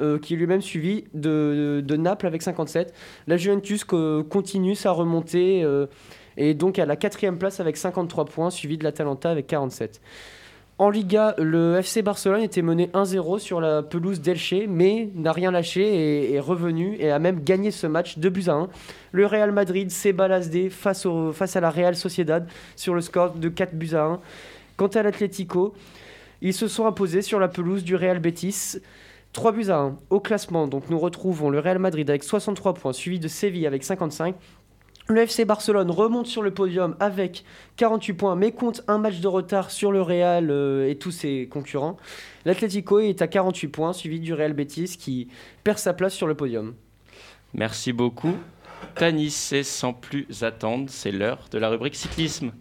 euh, qui est lui-même suivi de, de Naples avec 57. La Juventus co- continue sa remontée euh, et donc à la quatrième place avec 53 points, suivi de l'Atalanta avec 47. En Liga, le FC Barcelone était mené 1-0 sur la pelouse d'Elche, mais n'a rien lâché et est revenu et a même gagné ce match 2 buts à 1. Le Real Madrid s'est baladé face, face à la Real Sociedad sur le score de 4 buts à 1. Quant à l'Atlético, Ils se sont imposés sur la pelouse du Real Betis. 3 buts à 1. Au classement, donc nous retrouvons le Real Madrid avec 63 points, suivi de Séville avec 55. Le FC Barcelone remonte sur le podium avec 48 points, mais compte un match de retard sur le Real euh, et tous ses concurrents. L'Atlético est à 48 points, suivi du Real Betis qui perd sa place sur le podium. Merci beaucoup. Tanis, et sans plus attendre, c'est l'heure de la rubrique cyclisme.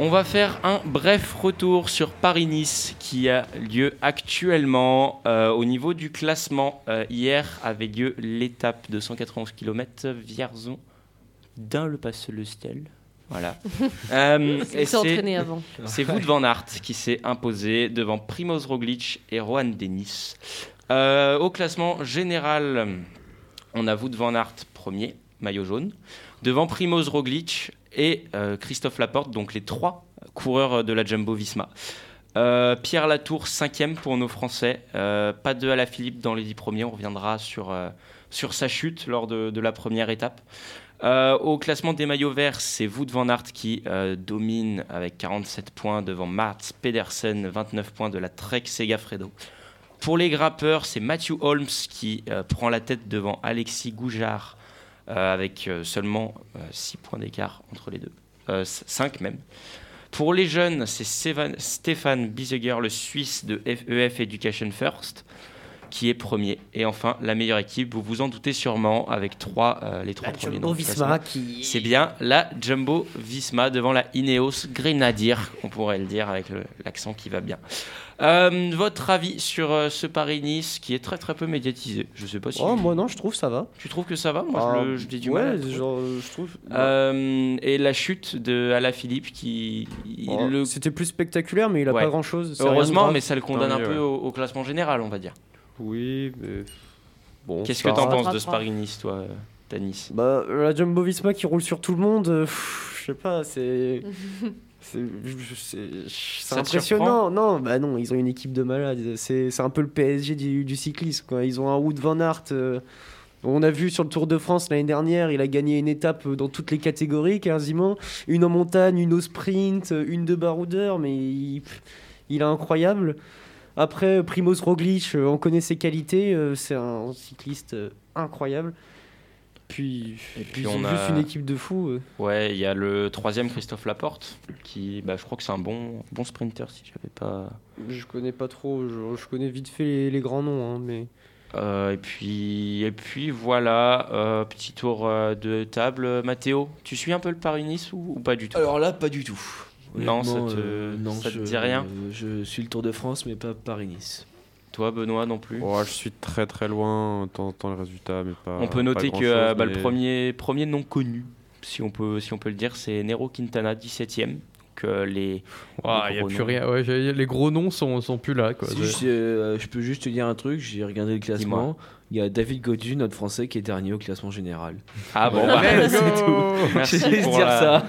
On va faire un bref retour sur Paris-Nice qui a lieu actuellement euh, au niveau du classement. Euh, hier avait lieu l'étape de 191 km Vierzon dans le passe le ciel. Voilà. (laughs) Euh, entraîné avant. C'est Wout van Aert qui s'est imposé devant Primoz Roglic et Juan Denis. Au classement général, on a Wout van Aert premier, maillot jaune, devant Primoz Roglic et euh, Christophe Laporte, donc les trois coureurs de la Jumbo Visma. Euh, Pierre Latour, cinquième pour nos Français. Euh, pas de Alaphilippe dans les dix premiers. On reviendra sur, euh, sur sa chute lors de, la première étape. Euh, au classement des maillots verts, c'est Wout van Aert qui euh, domine avec 47 points devant Mats Pedersen, 29 points de la Trek Segafredo. Pour les grappeurs, c'est Matthew Holmes qui euh, prend la tête devant Alexis Goujard euh, avec euh, seulement 6 points d'écart entre les deux, 5 même. Pour les jeunes, c'est Stéphane Biseger, le Suisse de FEF Education First, qui est premier. Et enfin, la meilleure équipe, vous vous en doutez sûrement, avec trois, euh, les trois La premiers. Jumbo Visma qui- C'est bien la Jumbo Visma devant la Ineos Grenadier, on pourrait le dire avec l'accent qui va bien. Euh, votre avis sur euh, ce Paris-Nice qui est très très peu médiatisé? Je sais pas si. Oh, moi non, je trouve ça va. Tu trouves que ça va? Moi, Ah, je, le- je l'ai du ouais, mal. genre, je trouve. Euh, et la chute de Alaphilippe qui. Oh, le- C'était plus spectaculaire, mais il a Ouais. pas grand chose. Heureusement, mais ça le condamne un peu au classement général, on va dire. Oui, mais. Bon. Qu'est-ce que t'en penses de ce Paris-Nice, toi, euh, Tanis? Bah, la Jumbo Visma qui roule sur tout le monde, euh, je sais pas, c'est. (laughs) C'est impressionnant. Non, bah non, ils ont une équipe de malades. C'est c'est un peu le PSG du, du cyclisme. Quoi. Ils ont un Wout van Aert. euh, on a vu sur le Tour de France l'année dernière, il a gagné une étape dans toutes les catégories quasiment. Une en montagne, une au sprint, une de baroudeur, mais il, il est incroyable. Après, Primoz Roglic, euh, on connaît ses qualités, euh, c'est un cycliste euh, incroyable. Puis, Et puis ils on ont a- juste une équipe de fous. euh. Ouais, il y a le troisième Christophe Laporte, qui, bah, je crois que c'est un bon, bon sprinter, si j'avais pas. Je connais pas trop, je, je connais vite fait les, les grands noms, hein, mais. Euh, et puis, et puis voilà, euh, petit tour euh, de table. Mathéo, tu suis un peu le Paris-Nice ou, ou pas du tout? Alors là, pas du tout. Non, ça te- euh, non, ça te je- dit rien Je suis le Tour de France, mais pas Paris-Nice. Toi, Benoît, non plus Ouais, je suis très très loin, en temps les résultats, mais pas. On peut noter que euh, bah, le premier, premier nom connu, si on peut, si on peut le dire, c'est Nero Quintana, 17ème. Que les. Ah, les il y a gros plus noms- rien. Ouais, les gros noms sont, sont plus là. Quoi. Si, je, euh, je peux juste te dire un truc, j'ai regardé le classement. Il y a David Godu, notre français, qui est dernier au classement général. Ah bon, bah, (laughs) c'est tout. Merci Je vais pour dire la- ça.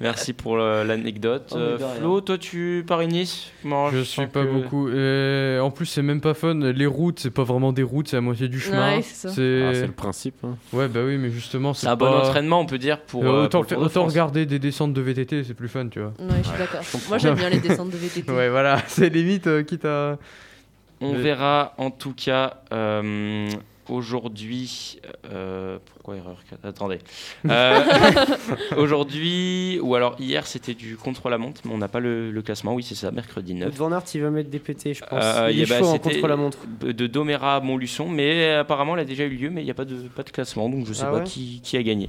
Merci pour l'anecdote. Oh, Euh. Flo, toi, tu Paris-Nice Non, Je sens suis pas que- beaucoup. Et en plus, c'est même pas fun. Les routes, c'est pas vraiment des routes, c'est à moitié du chemin. Ouais, c'est. Ah, le principe. hein. Ouais, bah oui, mais justement, C'est un bon entraînement, on peut dire, pour. Euh, euh, autant pour le de regarder des descentes de VTT, c'est plus fun, tu vois. Ouais, je suis d'accord. Moi, j'aime bien les descentes de VTT. Ouais, voilà, (laughs) c'est limite euh, quitte à. On verra en tout cas euh, aujourd'hui. euh, pourquoi erreur Attendez. Euh, (laughs) aujourd'hui, ou alors hier, c'était du contre-la-montre, mais on n'a pas le, le classement. Oui, c'est ça, mercredi 9. Wout van Aert, il va mettre des pétés, je pense. Euh, il y a- est bah, chaud en c'était contre-la-montre. De Domera à Montluçon, mais apparemment elle a déjà eu lieu, mais il n'y a pas de, pas de classement, donc je sais Ah pas ouais qui, qui a gagné.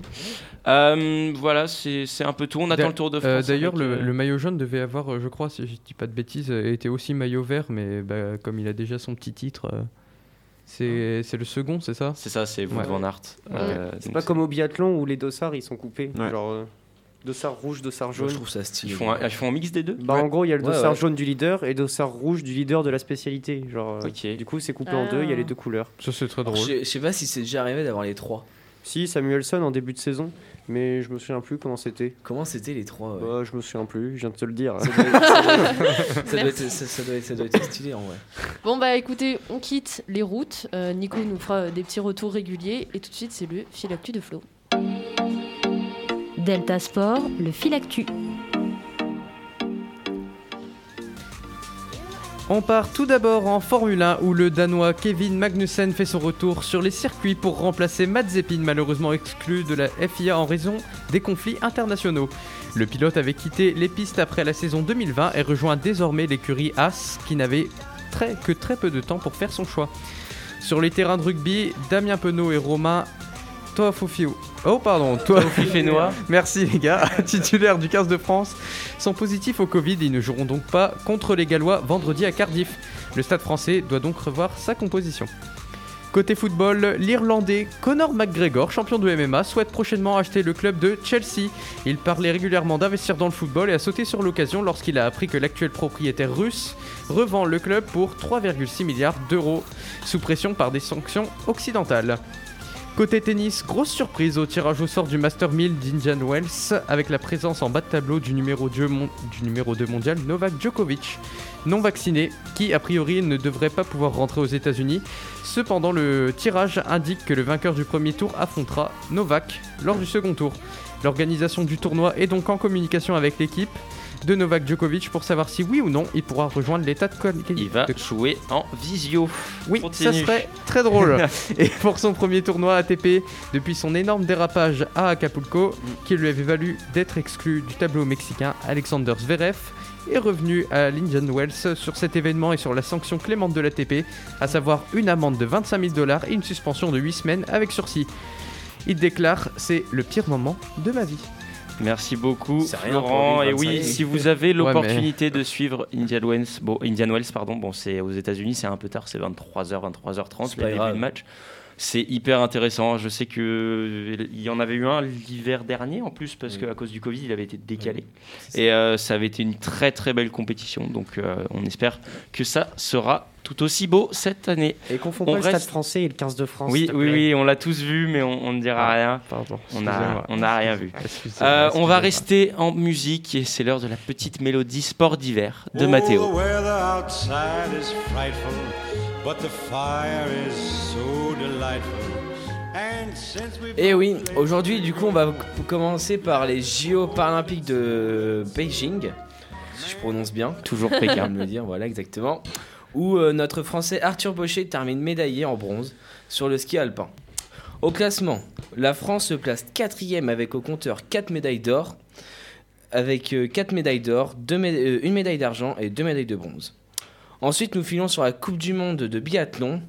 Euh, voilà, c'est un peu tout. On attend le Tour de euh, France. D'ailleurs, le, euh, le maillot jaune devait avoir, euh, je crois, si je dis pas de bêtises, euh, était aussi maillot vert, mais bah, comme il a déjà son petit titre, euh, c'est c'est le second, c'est ça? C'est ça, c'est Wout Ouais. van Aert. Euh, C'est pas comme au biathlon où les dossards ils sont coupés. Ouais. Genre euh, dossard rouge, dossard Moi, jaune. je trouve ça stylé. Ils font, un, ils font un mix des deux Bah en gros il y a le dossard ouais. jaune du leader et dossard rouge du leader de la spécialité. Genre euh, Ok. du coup c'est coupé en deux, il y a les deux couleurs. Ça, c'est très Alors, drôle. Je je sais pas si c'est déjà arrivé d'avoir les trois. Si Samuelson en début de saison, mais je me souviens plus comment c'était. Comment c'était les trois ouais. Bah, je me souviens plus, je viens de te le dire. ça, doit être, ça doit être- (laughs) ça doit être- ça- ça doit être- ça doit être stylé en vrai. Bon, bah écoutez, on quitte les routes. Euh, Nico nous fera des petits retours réguliers. Et tout de suite, c'est le fil actu de Flo. Delta Sport, le Filactu. On part tout d'abord en Formule 1 où le Danois Kevin Magnussen fait son retour sur les circuits pour remplacer Matt Zeppin malheureusement exclu de la FIA en raison des conflits internationaux. Le pilote avait quitté les pistes après la saison 2020 et rejoint désormais l'écurie As qui n'avait que très peu de temps pour faire son choix. Sur les terrains de rugby, Damien Penaud et Romain Toafofio. Oh pardon, Toafifénois. (laughs) Merci les gars, titulaires du 15 de France, sont positifs au Covid et ils ne joueront donc pas contre les Gallois vendredi à Cardiff. Le stade français doit donc revoir sa composition. Côté football, l'Irlandais Conor McGregor, champion de MMA, souhaite prochainement acheter le club de Chelsea. Il parlait régulièrement d'investir dans le football et a sauté sur l'occasion lorsqu'il a appris que l'actuel propriétaire russe revend le club pour 3,6 milliards d'euros, sous pression par des sanctions occidentales. Côté tennis, grosse surprise au tirage au sort du Master 1000 d'Indian Wells avec la présence en bas de tableau du numéro 2, mon- du numéro 2 mondial Novak Djokovic, non vacciné, qui a priori ne devrait pas pouvoir rentrer aux États-Unis. Cependant, le tirage indique que le vainqueur du premier tour affrontera Novak lors du second tour. L'organisation du tournoi est donc en communication avec l'équipe de Novak Djokovic pour savoir si oui ou non il pourra rejoindre l'état de. Il va jouer en visio. Oui, Continue. ça serait très drôle. (laughs) Et pour son premier tournoi ATP, depuis son énorme dérapage à Acapulco, qui lui avait valu d'être exclu du tableau mexicain, Alexander Zverev est revenu à l'Indian Wells sur cet événement et sur la sanction clémente de l'ATP, à savoir une amende de 25 000 dollars et une suspension de 8 semaines avec sursis. Il déclare C'est le pire moment de ma vie. Merci beaucoup, Florent. Et oui, 25 000. si vous avez Ouais, l'opportunité de suivre Indian Wells, bon, Indian Wells, pardon, bon, c'est aux États-Unis, c'est un peu tard, c'est 23h, 23h30, C'est le début de match. C'est hyper intéressant. Je sais que il y en avait eu un l'hiver dernier en plus parce Oui. qu'à cause du Covid, il avait été décalé. Et euh, ça avait été une très très belle compétition. Donc euh, on espère que ça sera tout aussi beau cette année. Et confond On pas le stade reste- français et le 15 de France. Oui, oui, oui, on l'a tous vu, mais on, on ne dira Ah, rien. Pardon. On n'a on rien vu. (laughs) Euh, on va rester en musique et c'est l'heure de la petite mélodie sport d'hiver de Mathéo. Oh, the weather outside is frightful, but the fire is so delightful. And since we've Et oui, aujourd'hui, du coup, on va commencer par les JO paralympiques de Beijing, si je prononce bien. Toujours Pékin. me le dire, voilà, exactement. Où euh, notre Français Arthur Baucher termine médaillé en bronze sur le ski alpin. Au classement, la France se place quatrième avec au compteur 4 médailles d'or, avec 4 médailles d'or, euh, une médaille d'argent et deux médailles de bronze. Ensuite, nous filons sur la Coupe du Monde de biathlon,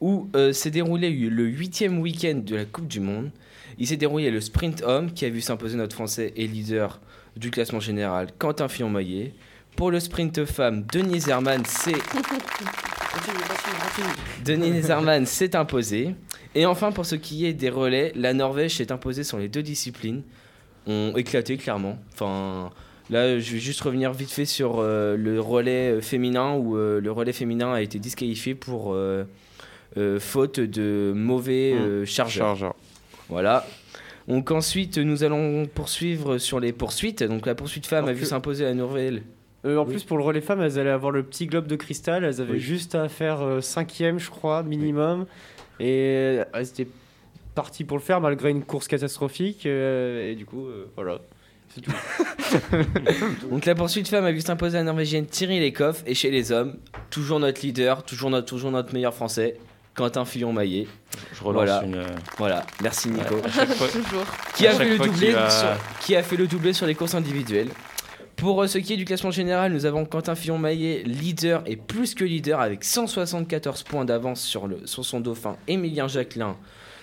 où euh, s'est déroulé le huitième week-end de la Coupe du Monde. Il s'est déroulé le sprint homme, qui a vu s'imposer notre Français et leader du classement général, Quentin Fillon-Maillet. Pour le sprint femme, Denise Herman s'est (laughs) Denise Herman s'est imposée. Et enfin, pour ce qui est des relais, la Norvège s'est imposée sur les deux disciplines. Ont éclaté clairement. Enfin, là, je vais juste revenir vite fait sur euh, le relais euh, féminin où euh, le relais féminin a été disqualifié pour euh, euh, faute de mauvais euh, chargeurs. Chargeur. Voilà. Donc ensuite, nous allons poursuivre sur les poursuites. Donc la poursuite femme a vu s'imposer la Norvège. Euh, en Oui. plus, pour le relais femmes, elles allaient avoir le petit globe de cristal. Elles avaient Oui. juste à faire euh, cinquième, je crois, minimum. Et euh, elles étaient parties pour le faire malgré une course catastrophique. euh, et du coup, euh, voilà. C'est tout. (laughs) Donc la poursuite femme a vu s'imposer la norvégienne Thierry Lecoff et chez les hommes, toujours notre leader, toujours notre, toujours notre meilleur français, Quentin Fillon-Maillet. Je relance Voilà. une. Voilà, merci Nico. à chaque fois- (laughs) Toujours. Qui à a, chaque fait le fois doublé qu'il va- sur, qui a fait le doublé sur les courses individuelles. Pour euh, ce qui est du classement général, nous avons Quentin Fillon-Maillet, leader et plus que leader avec 174 points d'avance sur, le- sur son dauphin Emilien Jacquelin,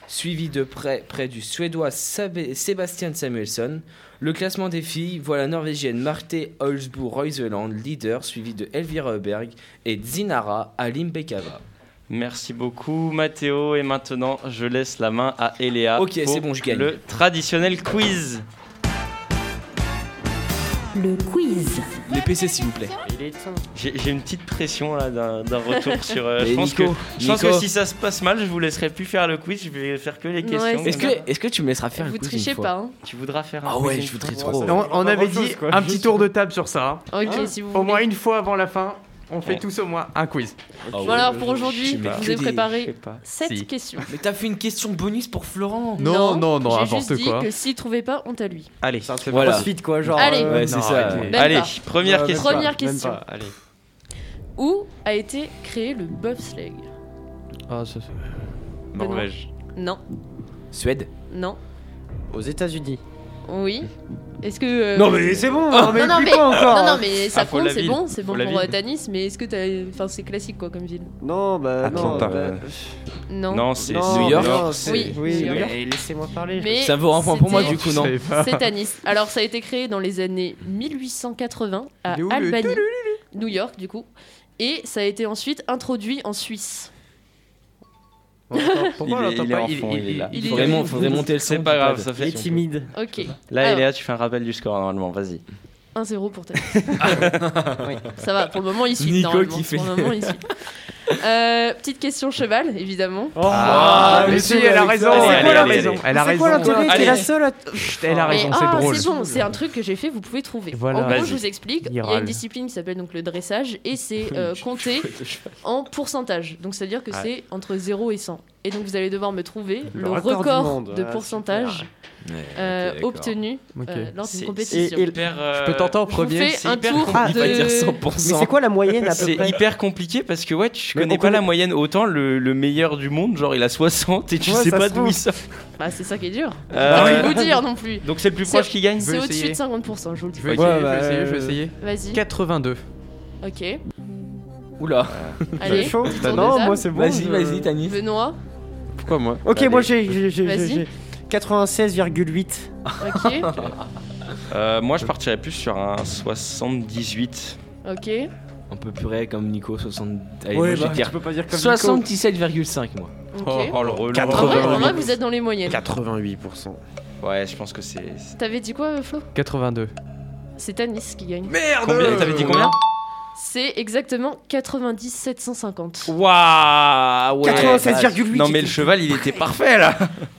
suivi de près, près du suédois Sébastien Samuelsson. Le classement des filles voit la norvégienne Marte Holzboe Reuseland, leader, suivi de Elvira Heuberg et Zinara Alimbekava. Merci beaucoup Mathéo et maintenant je laisse la main à Eléa pour c'est bon, je gagne. le traditionnel quiz. Le quiz. Les PC s'il vous plaît. J'ai une petite pression là d'un retour sur. euh, je pense, Nico, que, je pense que si ça se passe mal, je vous laisserai plus faire le quiz. Je vais faire que les questions. Ouais, Est-ce que, tu me laisseras faire Vous le quiz trichez une fois pas. hein. tu voudras faire un Ah quiz ouais, je voudrais fois trop. On, avait dit un petit tour de table sur ça. Ok, Hein si vous Au moins une fois avant la fin. On fait tous au moins un quiz. Bon alors pour aujourd'hui, je vous ai préparé. 7 Si. questions. Mais t'as fait une question bonus pour Florent. Non, non, non, J'ai n'importe juste dit quoi. que s'il trouvait pas, honte à lui. Allez, C'est Voilà. crossfit quoi, genre. Allez. euh, Ouais, Non, ça. allez, première Ouais, question. Première question. pas. Allez. Où a été créé le bobsleigh Ah, ça c'est. Norvège. Non, Suède. non, Aux États-Unis. Oui. Est-ce que euh, Non mais c'est bon, hein, mais non, non, plus mais, pas encore. non, non, mais ça Ah, faut compte, la c'est ville. bon, c'est bon la pour euh. Tanis, mais est-ce que t'as. Enfin, c'est classique quoi comme ville? Non, bah non. Bah, Non. Non, c'est non, New York. non, c'est- Oui, oui, New York. Laissez-moi parler. Mais Ça vaut un point pour moi c'était- du coup, non. (laughs) C'est Tanis. Alors, ça a été créé dans les années 1880 à Il est où, le Albany, New York, du coup. Et ça a été ensuite introduit en Suisse. Pourquoi Il est- il est pas en fond, il est là. Il Il est- faudrait, mon- faudrait monter le son. C'est pas grave, ça Il fait. est timide. Ok. Là, Eléa, tu fais un rappel du score normalement, vas-y. 1-0 pour Tanis. (laughs) Ça va, pour le moment, il suit. Nico qui fait- Pour le moment, il suit. Euh, petite question cheval, évidemment. Ah, mais si, elle a raison, elle a raison, elle a C'est raison. quoi l'intérêt T'es Allez. la seule à... Chut, Elle a Mais- raison, ah, c'est drôle. c'est bon, c'est un truc que j'ai fait, vous pouvez trouver. Voilà. En gros, je vous explique. Il y a une discipline qui s'appelle donc le dressage et c'est (laughs) euh, compté en pourcentage. Donc c'est-à-dire que Ouais. c'est entre 0 et 100. Et donc vous allez devoir me trouver Le le, record record, du monde. de Ah, pourcentage euh, obtenu Ok. euh, lors d'une compétition. Et- et- Hyper, euh, Je peux tenter en premier. fais c'est un hyper tour compliqué. Va dire de... 100%. Mais c'est quoi la moyenne à peu C'est hyper compliqué parce que ouais, tu Mais connais on pas connaît- la moyenne. Autant le, le meilleur du monde, genre il a 60 et tu Ouais, sais pas d'où il sort. Bah, c'est ça qui est dur. Euh, pas de vous dire non plus. Donc c'est le plus proche qui gagne C'est au-dessus de 50%, je vous le dis. Je vais Ouais, essayer, je bah, vais essayer, euh, essayer. Vas-y. 82. Ok. Oula. Allez. chaud? de Non, moi c'est bon. Vas-y, je- vas-y, Tanis. Benoît. Pourquoi moi Ok, Allez. moi j'ai j'ai- j'ai- Vas-y. j'ai 96,8. Ok. (laughs) Euh, Moi je partirais plus sur un 78. ok. Un peu purée comme Nico, 60. Allez, Ouais, bah, vais dire tu peux pas dire comme Nico. 77,5 moi. Ok. Oh le relou. En vrai, en vrai, vous êtes dans les moyennes. 88%. Ouais, je pense que c'est. c'est- T'avais dit quoi, Flo? 82. C'est Tanis qui gagne. Merde Combien? T'avais dit combien? C'est exactement 90 750. Waouh ouais. 96,8. Non mais le cheval il (laughs) était parfait là.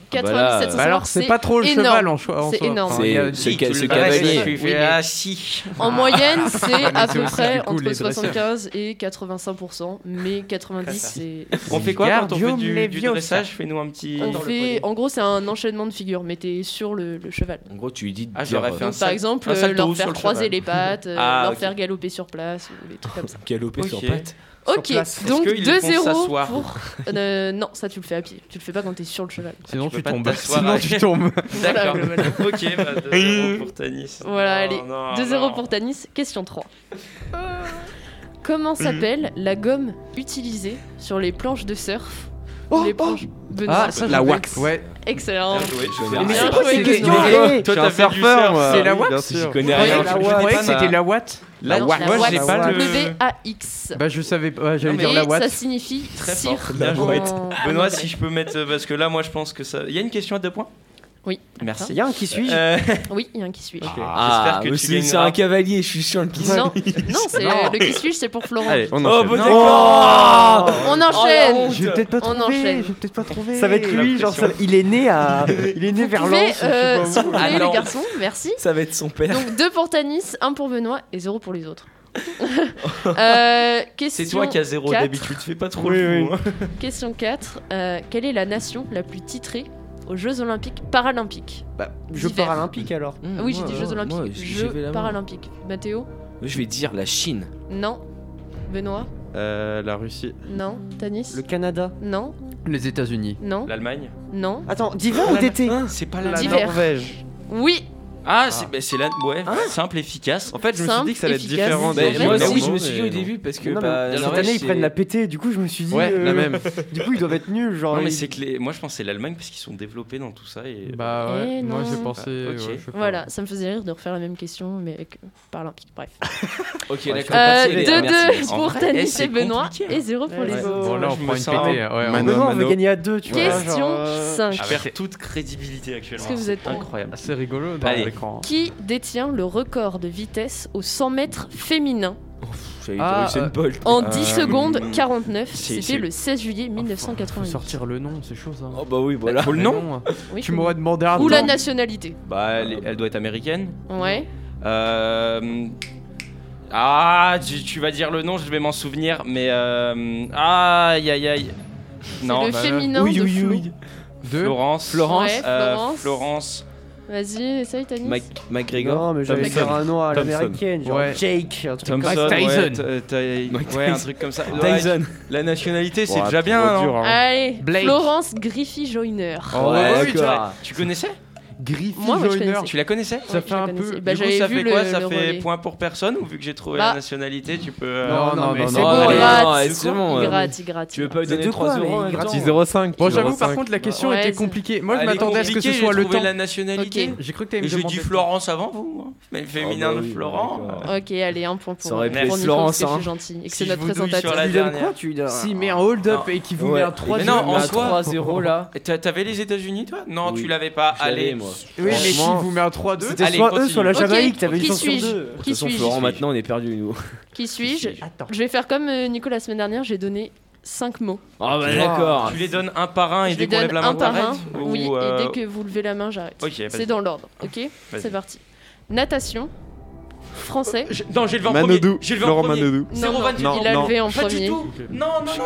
90 Bah là, 750. Bah alors, c'est pas trop le énorme. cheval en choix. en C'est soi. énorme. C'est- le- cavalier. Oui, mais- ah si. (laughs) En moyenne, c'est à peu près entre les dresseurs. 75 et 85%. Mais 90, c'est. On fait quoi quand on fait du, du dressage Fais-nous un petit. On fait, en gros, c'est un enchaînement de figures, mais t'es sur le, le cheval. En gros, tu lui dis. de Ah, dire, j'aurais euh, fait un par exemple, euh, leur faire croiser les pattes, euh, Ah, leur faire galoper sur place, ou des trucs comme ça. Galoper sur pattes. Ok, donc Est-ce qu'ils les font 2-0 s'asseoir pour. (laughs) Euh, non, ça tu le fais à pied. Tu le fais pas quand t'es sur le cheval. Sinon, Tu tu tombes. Sinon, tu tombes. D'accord. Voilà, (laughs) ok, bah 2-0 pour Tanis. Voilà, Non, allez. non, 2-0 non. pour Tanis. Question 3. (laughs) Comment s'appelle la gomme utilisée sur les planches de surf Oh, Les oh. planches. Benoît. Ah, ça, La wax. Ouais. Excellent. Bien joué. Mais c'est quoi ces questions Toi, t'as surfeur, surf. moi. C'est la wax Je connais rien. c'était la watt. La wax. Moi, l'ai pas le. W-A-X. Bah, je savais pas. J'allais dire la watt. ça signifie Très cire. fort, bien en- joué. en Benoît, anglais. si je peux mettre. Parce que là, moi, je pense que ça. Il y a une question à deux points Oui. Merci. Il y a un qui suit. Euh, (laughs) Oui, il y a un qui suit. Ah, J'espère que mais tu c'est un cavalier, je suis sûr (laughs) le qui Non, non, c'est le qui suis, c'est pour Florent. Allez, on Oh, enchaîne. bon, Non. d'accord. On enchaîne. Je vais peut-être pas On trouver. enchaîne. Je vais peut-être pas trouver. Ça va être lui, genre, ça- il est né à, (laughs) il est né Vous vers pouvez, Lens. euh, s'il vous plaît, Ah, les garçons, merci. Ça va être son père. Donc 2 pour Tanis, 1 pour Benoît et 0 pour les autres. Euh, question C'est toi qui as zéro 4. d'habitude, fais pas trop Oui, le oui. fou. hein. Question 4. euh, quelle est la nation la plus titrée aux Jeux Olympiques Paralympiques Bah, Jeux paralympiques alors. Ah Oui, j'ai dit Jeux Olympiques. Moi, Jeux. Paralympiques. Mathéo Je vais dire la Chine. Non. Benoît Euh, la Russie. Non. Tanis Le Canada. Non. Les États-Unis. Non. L'Allemagne Non. Attends, d'hiver ou d'été C'est pas la. Norvège. Oui. Ah, c'est bah, c'est la. Ouais, simple, efficace. En fait, je me suis Simple, dit que ça allait être efficace. différent. Bah, des- moi moi des aussi, je me suis dit mais au début parce que Non, mais bah, Cette année ils c'est- prennent la pété, du coup je me suis dit. Ouais, la euh, même. (laughs) Du coup ils doivent être nuls, genre. Non, mais ils- c'est que les... moi je pense que c'est l'Allemagne parce qu'ils sont développés dans tout ça. Et... Bah ouais, Eh moi j'ai non. pensé. Ok. ouais, je sais pas. Voilà, ça me faisait rire de refaire la même question, mais avec (laughs) euh, Paralympique. Bref. Ok, d'accord. Euh, merci, les gars, 2-2 merci. En pour vrai, Tanis eh, et c'est Benoît compliqué, hein. et 0 pour Ouais, les autres. Bon, là, Je on me prend une sens- pétée. Ouais, on- Mano, Maintenant on veut mano. gagner à deux, tu vois. Question genre, euh, 5. Je perds toute crédibilité actuellement. Que vous êtes incroyable. C'est rigolo Allez. Hein. Qui détient le record de vitesse aux 100 mètres féminin ah, euh, en ah, 10 secondes 49, c'était le 16 juillet ah, 1980. sortir le nom, de ces choses. Hein. Oh bah oui, voilà. Faut le nom. Oui, tu m'aurais demandé un Ou la nationalité. Bah, elle, doit être américaine. Ouais. Euh, ah, tu, vas dire le nom, je vais m'en souvenir, mais ah, aïe aïe aïe. Non. Le bah, féminin de Florence. Florence. Florence. Vas-y, essaye, Tanis. McGregor. Non, mais j'allais Thompson. faire un à l'américaine. Jake, un truc comme ça. Tyson. un truc comme ça. Tyson. la nationalité, c'est déjà bien. Hein. Hein. Allez, Florence Griffey Joyner. Oh, tu connaissais? Griffith Moi, Joyner. Tu la connaissais Ça fait un peu. Bah, du coup, j'avais ça vu fait le- quoi Ça le fait relais. point pour personne ou vu que j'ai trouvé Bah. la nationalité, tu peux. euh, Non, non, mais c'est bon, gratte, c'est bon. Il euh, gratte, il gratte. Tu veux pas lui donner 3 euros en même temps, 0,5. Bon, j'avoue, par contre, la question était compliquée. Moi, je m'attendais à ce que ce compliquée, soit le trouvé temps. la nationalité. J'ai cru que t'allais Et me j'ai dit Florence avant vous. Hein. Mais ah, féminin bah de Florent. Bah ok, allez, un point pour. Ça aurait pu être Florence, hein. gentil et que c'est notre présentateur. la- dernière. quoi Tu lui donnes Si, mais un hold-up et qu'il vous met un 3 Mais non, en soi- 3-0 là. T'avais les États-Unis, toi Non, tu l'avais pas. Allez, moi. Oui, mais s'il vous met un 3-2, c'était soit continue. eux, soit la Jamaïque. T'avais une chance sur deux. Qui suis Florent, maintenant, on est perdu, nous. Qui suis-je Je vais faire comme euh, Nico la semaine dernière, j'ai donné 5 mots. Ah oh bah d'accord. Tu les donnes un par un et Je dès qu'on lève la main, un par un, Oui, euh... et dès euh, que vous levez la main, j'arrête. Okay, c'est dans l'ordre, ok C'est parti. Natation, Français. Non, j'ai le 20 Manodou. J'ai le Laurent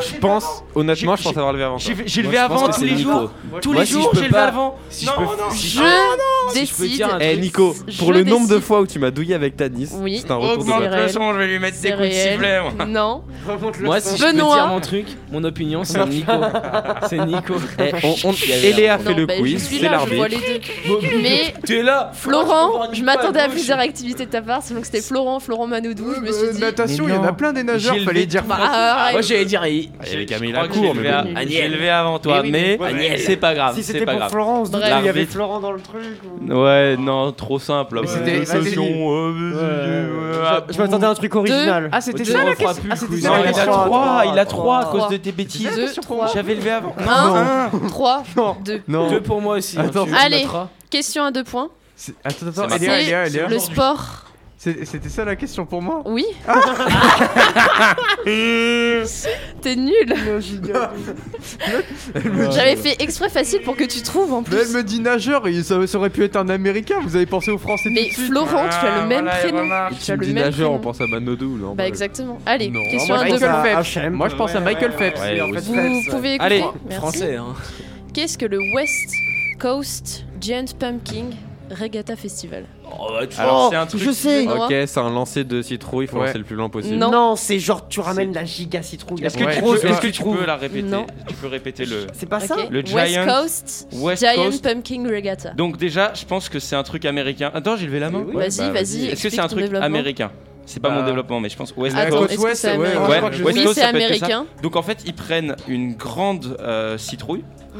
Je pense, honnêtement, je pense avoir levé avant. J'ai levé avant tous les jours. Tous les jours, j'ai levé avant. Non, non. Je décide. Eh Nico, pour le nombre de fois où tu m'as douillé avec Tanis, c'est un retour de Non. Moi, mon truc, mon opinion, c'est Nico. (laughs) C'est Nico. Eh, eh on- on- Eléa fait le c'est Florent, je m'attendais à plusieurs activités de ta part, c'était Florent, Florent Manoudou. je me suis euh, dit. Natation, il y en a plein des nageurs, Gilles fallait dire. Bah, ah, Moi j'allais dire. Il y avait Camille Lacour, mais Agnès élevé avant toi, mais c'est pas grave. Si c'était pour Florent, on y avait Florent dans le truc. Ouais, non, trop simple. C'était euh, euh, ah, Je m'attendais à un truc original. Ah, c'était ah, ça la question. Il a 3, à cause de tes bêtises. J'avais levé avant. 1, 3, 2. 2 pour moi aussi. Hein, Allez, question à deux points. Attends, attends, le sport c'était ça la question pour moi? Oui. (laughs) T'es nul. (laughs) J'avais fait exprès facile pour que tu trouves en plus. Mais elle me dit nageur, et ça, aurait pu être un américain, vous avez pensé aux français Mais tout Florent, tu as le même prénom. Et tu as le même nageur, on pense à Manodou. Non, bah, exactement. Allez, question moi, 1 de Moi je pense à Michael Phelps. Vous pouvez écouter. Allez, Merci. français. Hein. Qu'est-ce que le West Coast Giant Pumpkin Regatta Festival. Oh, bah, tu Alors, vois, un truc sais. Ok, c'est un lancer de citrouille, il faut ouais. lancer le plus loin possible. Non, non c'est genre tu ramènes la giga citrouille. Est-ce que, tu, peux, la répéter non. Tu peux répéter le. C'est pas ça. Le Giant. West Coast. West Pumpkin Regatta. Donc déjà, je pense que c'est un truc américain. Attends, j'ai levé la eh main. Bah, vas-y, vas-y. Est-ce que c'est un truc américain? C'est pas mon bah. développement, mais je pense West ah, Coast. West, ouais, West Coast, c'est américain. Donc en fait, ils prennent une grande euh, citrouille. Mmh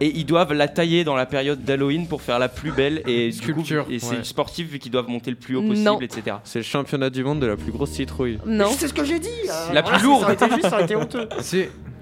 et ils doivent la tailler dans la période d'Halloween pour faire la plus belle et sculpture. et c'est sportif vu qu'ils doivent monter le plus haut possible, etc. C'est le championnat du monde de la plus grosse citrouille. Non. C'est ce que j'ai dit. La plus lourde. Ça été juste, ça honteux.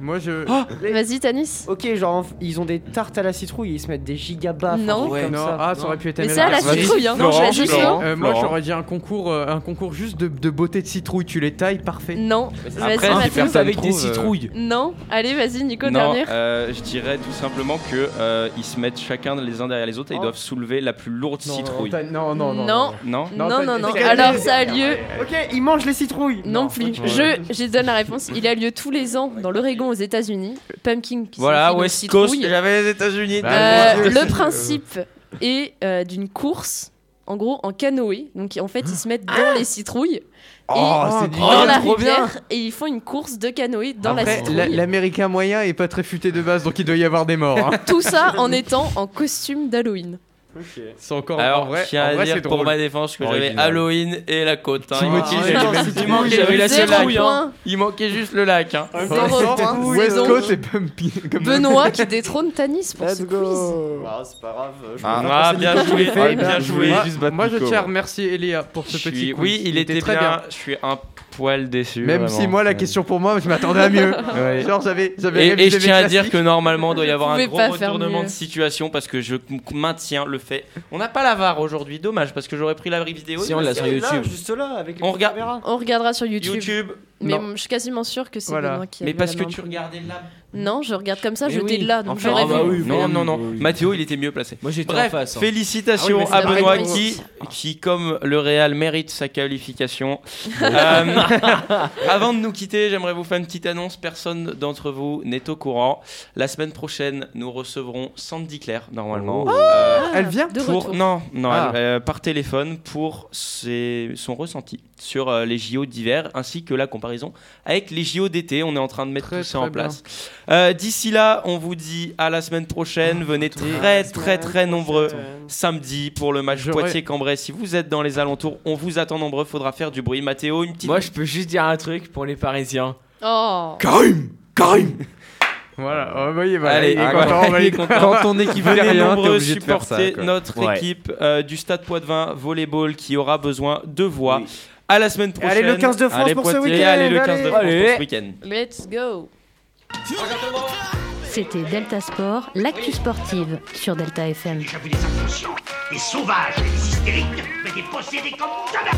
Moi je. Oh. Vas-y, Tanis. Ok, genre ils ont des tartes à la citrouille, ils se mettent des gigabaffes. Non, comme non. Ça. Ah, ça aurait pu être Mais ça, à la citrouille. Hein. Non, je euh, Moi j'aurais dit un concours, euh, un concours juste de, beauté de citrouille, tu les tailles, parfait. Non, vas-y, Mathieu. avec des euh, citrouilles. Non, allez, vas-y, Nico, non, dernière. Je dirais tout simplement que ils se mettent chacun les uns derrière les autres et ils oh. doivent soulever la plus lourde citrouille. Non, non, non. Non, non, non, non. Alors ça a lieu. Ok, ils mangent les citrouilles. Non plus. Je donne la réponse. Il a lieu tous les ans dans l'Oregon aux États-Unis. Pumpkin Voilà, West Coast, j'avais les États-Unis. Bah, euh, le principe est euh, d'une course, en gros, en canoë. Donc, en fait, ils se mettent dans les citrouilles oh, et oh, dans la rivière et ils font une course de canoë dans la citrouille. l'américain moyen est pas très futé de base, donc il doit y avoir des morts. Hein. Tout ça en étant en costume d'Halloween. Okay. C'est Alors, en. Je tiens à dire pour ma défense que j'avais Halloween et la côte. Hein. Ah, il manquait, juste le lac. Hein. (laughs) Benoît qui détrône Tanis pour ce go. Bah, c'est pas grave. Ah, bien joué. Ah, bien joué. Moi, je tiens à remercier Elia pour ce petit. Oui, il était très bien. Je suis un poil déçu. Même si moi, la question pour moi, je m'attendais à mieux. (laughs) ouais. Genre, et, et je tiens à dire que normalement, il doit y avoir un gros retournement de situation parce que je maintiens le fait. On n'a pas la VAR aujourd'hui, dommage, parce que j'aurais pris la vraie vidéo. Si on l'a sur YouTube. Juste là, avec on, on regardera sur YouTube, mais Non. je suis quasiment sûr que c'est Voilà. Benoît qui Mais avait parce la que tu regardais là. Non, je regarde comme ça, Mais je oui. t'ai là, donc Enfin, ah bah oui, non, non, non. oui. Mathéo, il était mieux placé. Moi, j'étais Bref, en face, hein. félicitations Ah oui, mais à Benoît qui, qui, comme le Real, mérite sa qualification. (laughs) Euh, (laughs) avant de nous quitter, j'aimerais vous faire une petite annonce. Personne d'entre vous n'est au courant. La semaine prochaine, nous recevrons Sandy Claire, normalement. Oh. Euh, Elle vient de pour, retour. Non, non Ah. elle, euh, par téléphone pour ses- son ressenti sur euh, les JO d'hiver ainsi que la comparaison avec les JO d'été. On est en train de mettre Très, tout ça en place. Euh, D'ici là, on vous dit à la semaine prochaine. Venez très très très nombreux samedi pour le match Poitiers-Cambrai. Si vous êtes dans les alentours, on vous attend nombreux. Faudra faire du bruit. Mathéo, une petite. Moi, je peux juste dire un truc pour les Parisiens. Oh Karim Karim (laughs) Voilà, oh, vous voyez, voilà, Allez, il est ah, content, quand- bah, il (laughs) est il- content. quand ton équipe Venez rien, nombreux ça, supporter quoi. notre Ouais. équipe euh, du Stade Poitvin Volleyball qui aura besoin de voix. À la semaine prochaine. Allez, le 15 de France Allez, pour ce week-end, Allez, le 15 de allez. France pour Allez. ce week-end. Let's go C'était Delta Sport, l'actu sportive sur Delta FM. Vu des inconscients, des sauvages, des hystériques, mais des possédés comme jamais.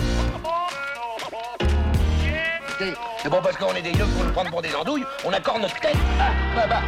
C'est bon parce qu'on est des yeux pour nous prendre pour des andouilles, on accorde notre tête. Ah, bah, bah.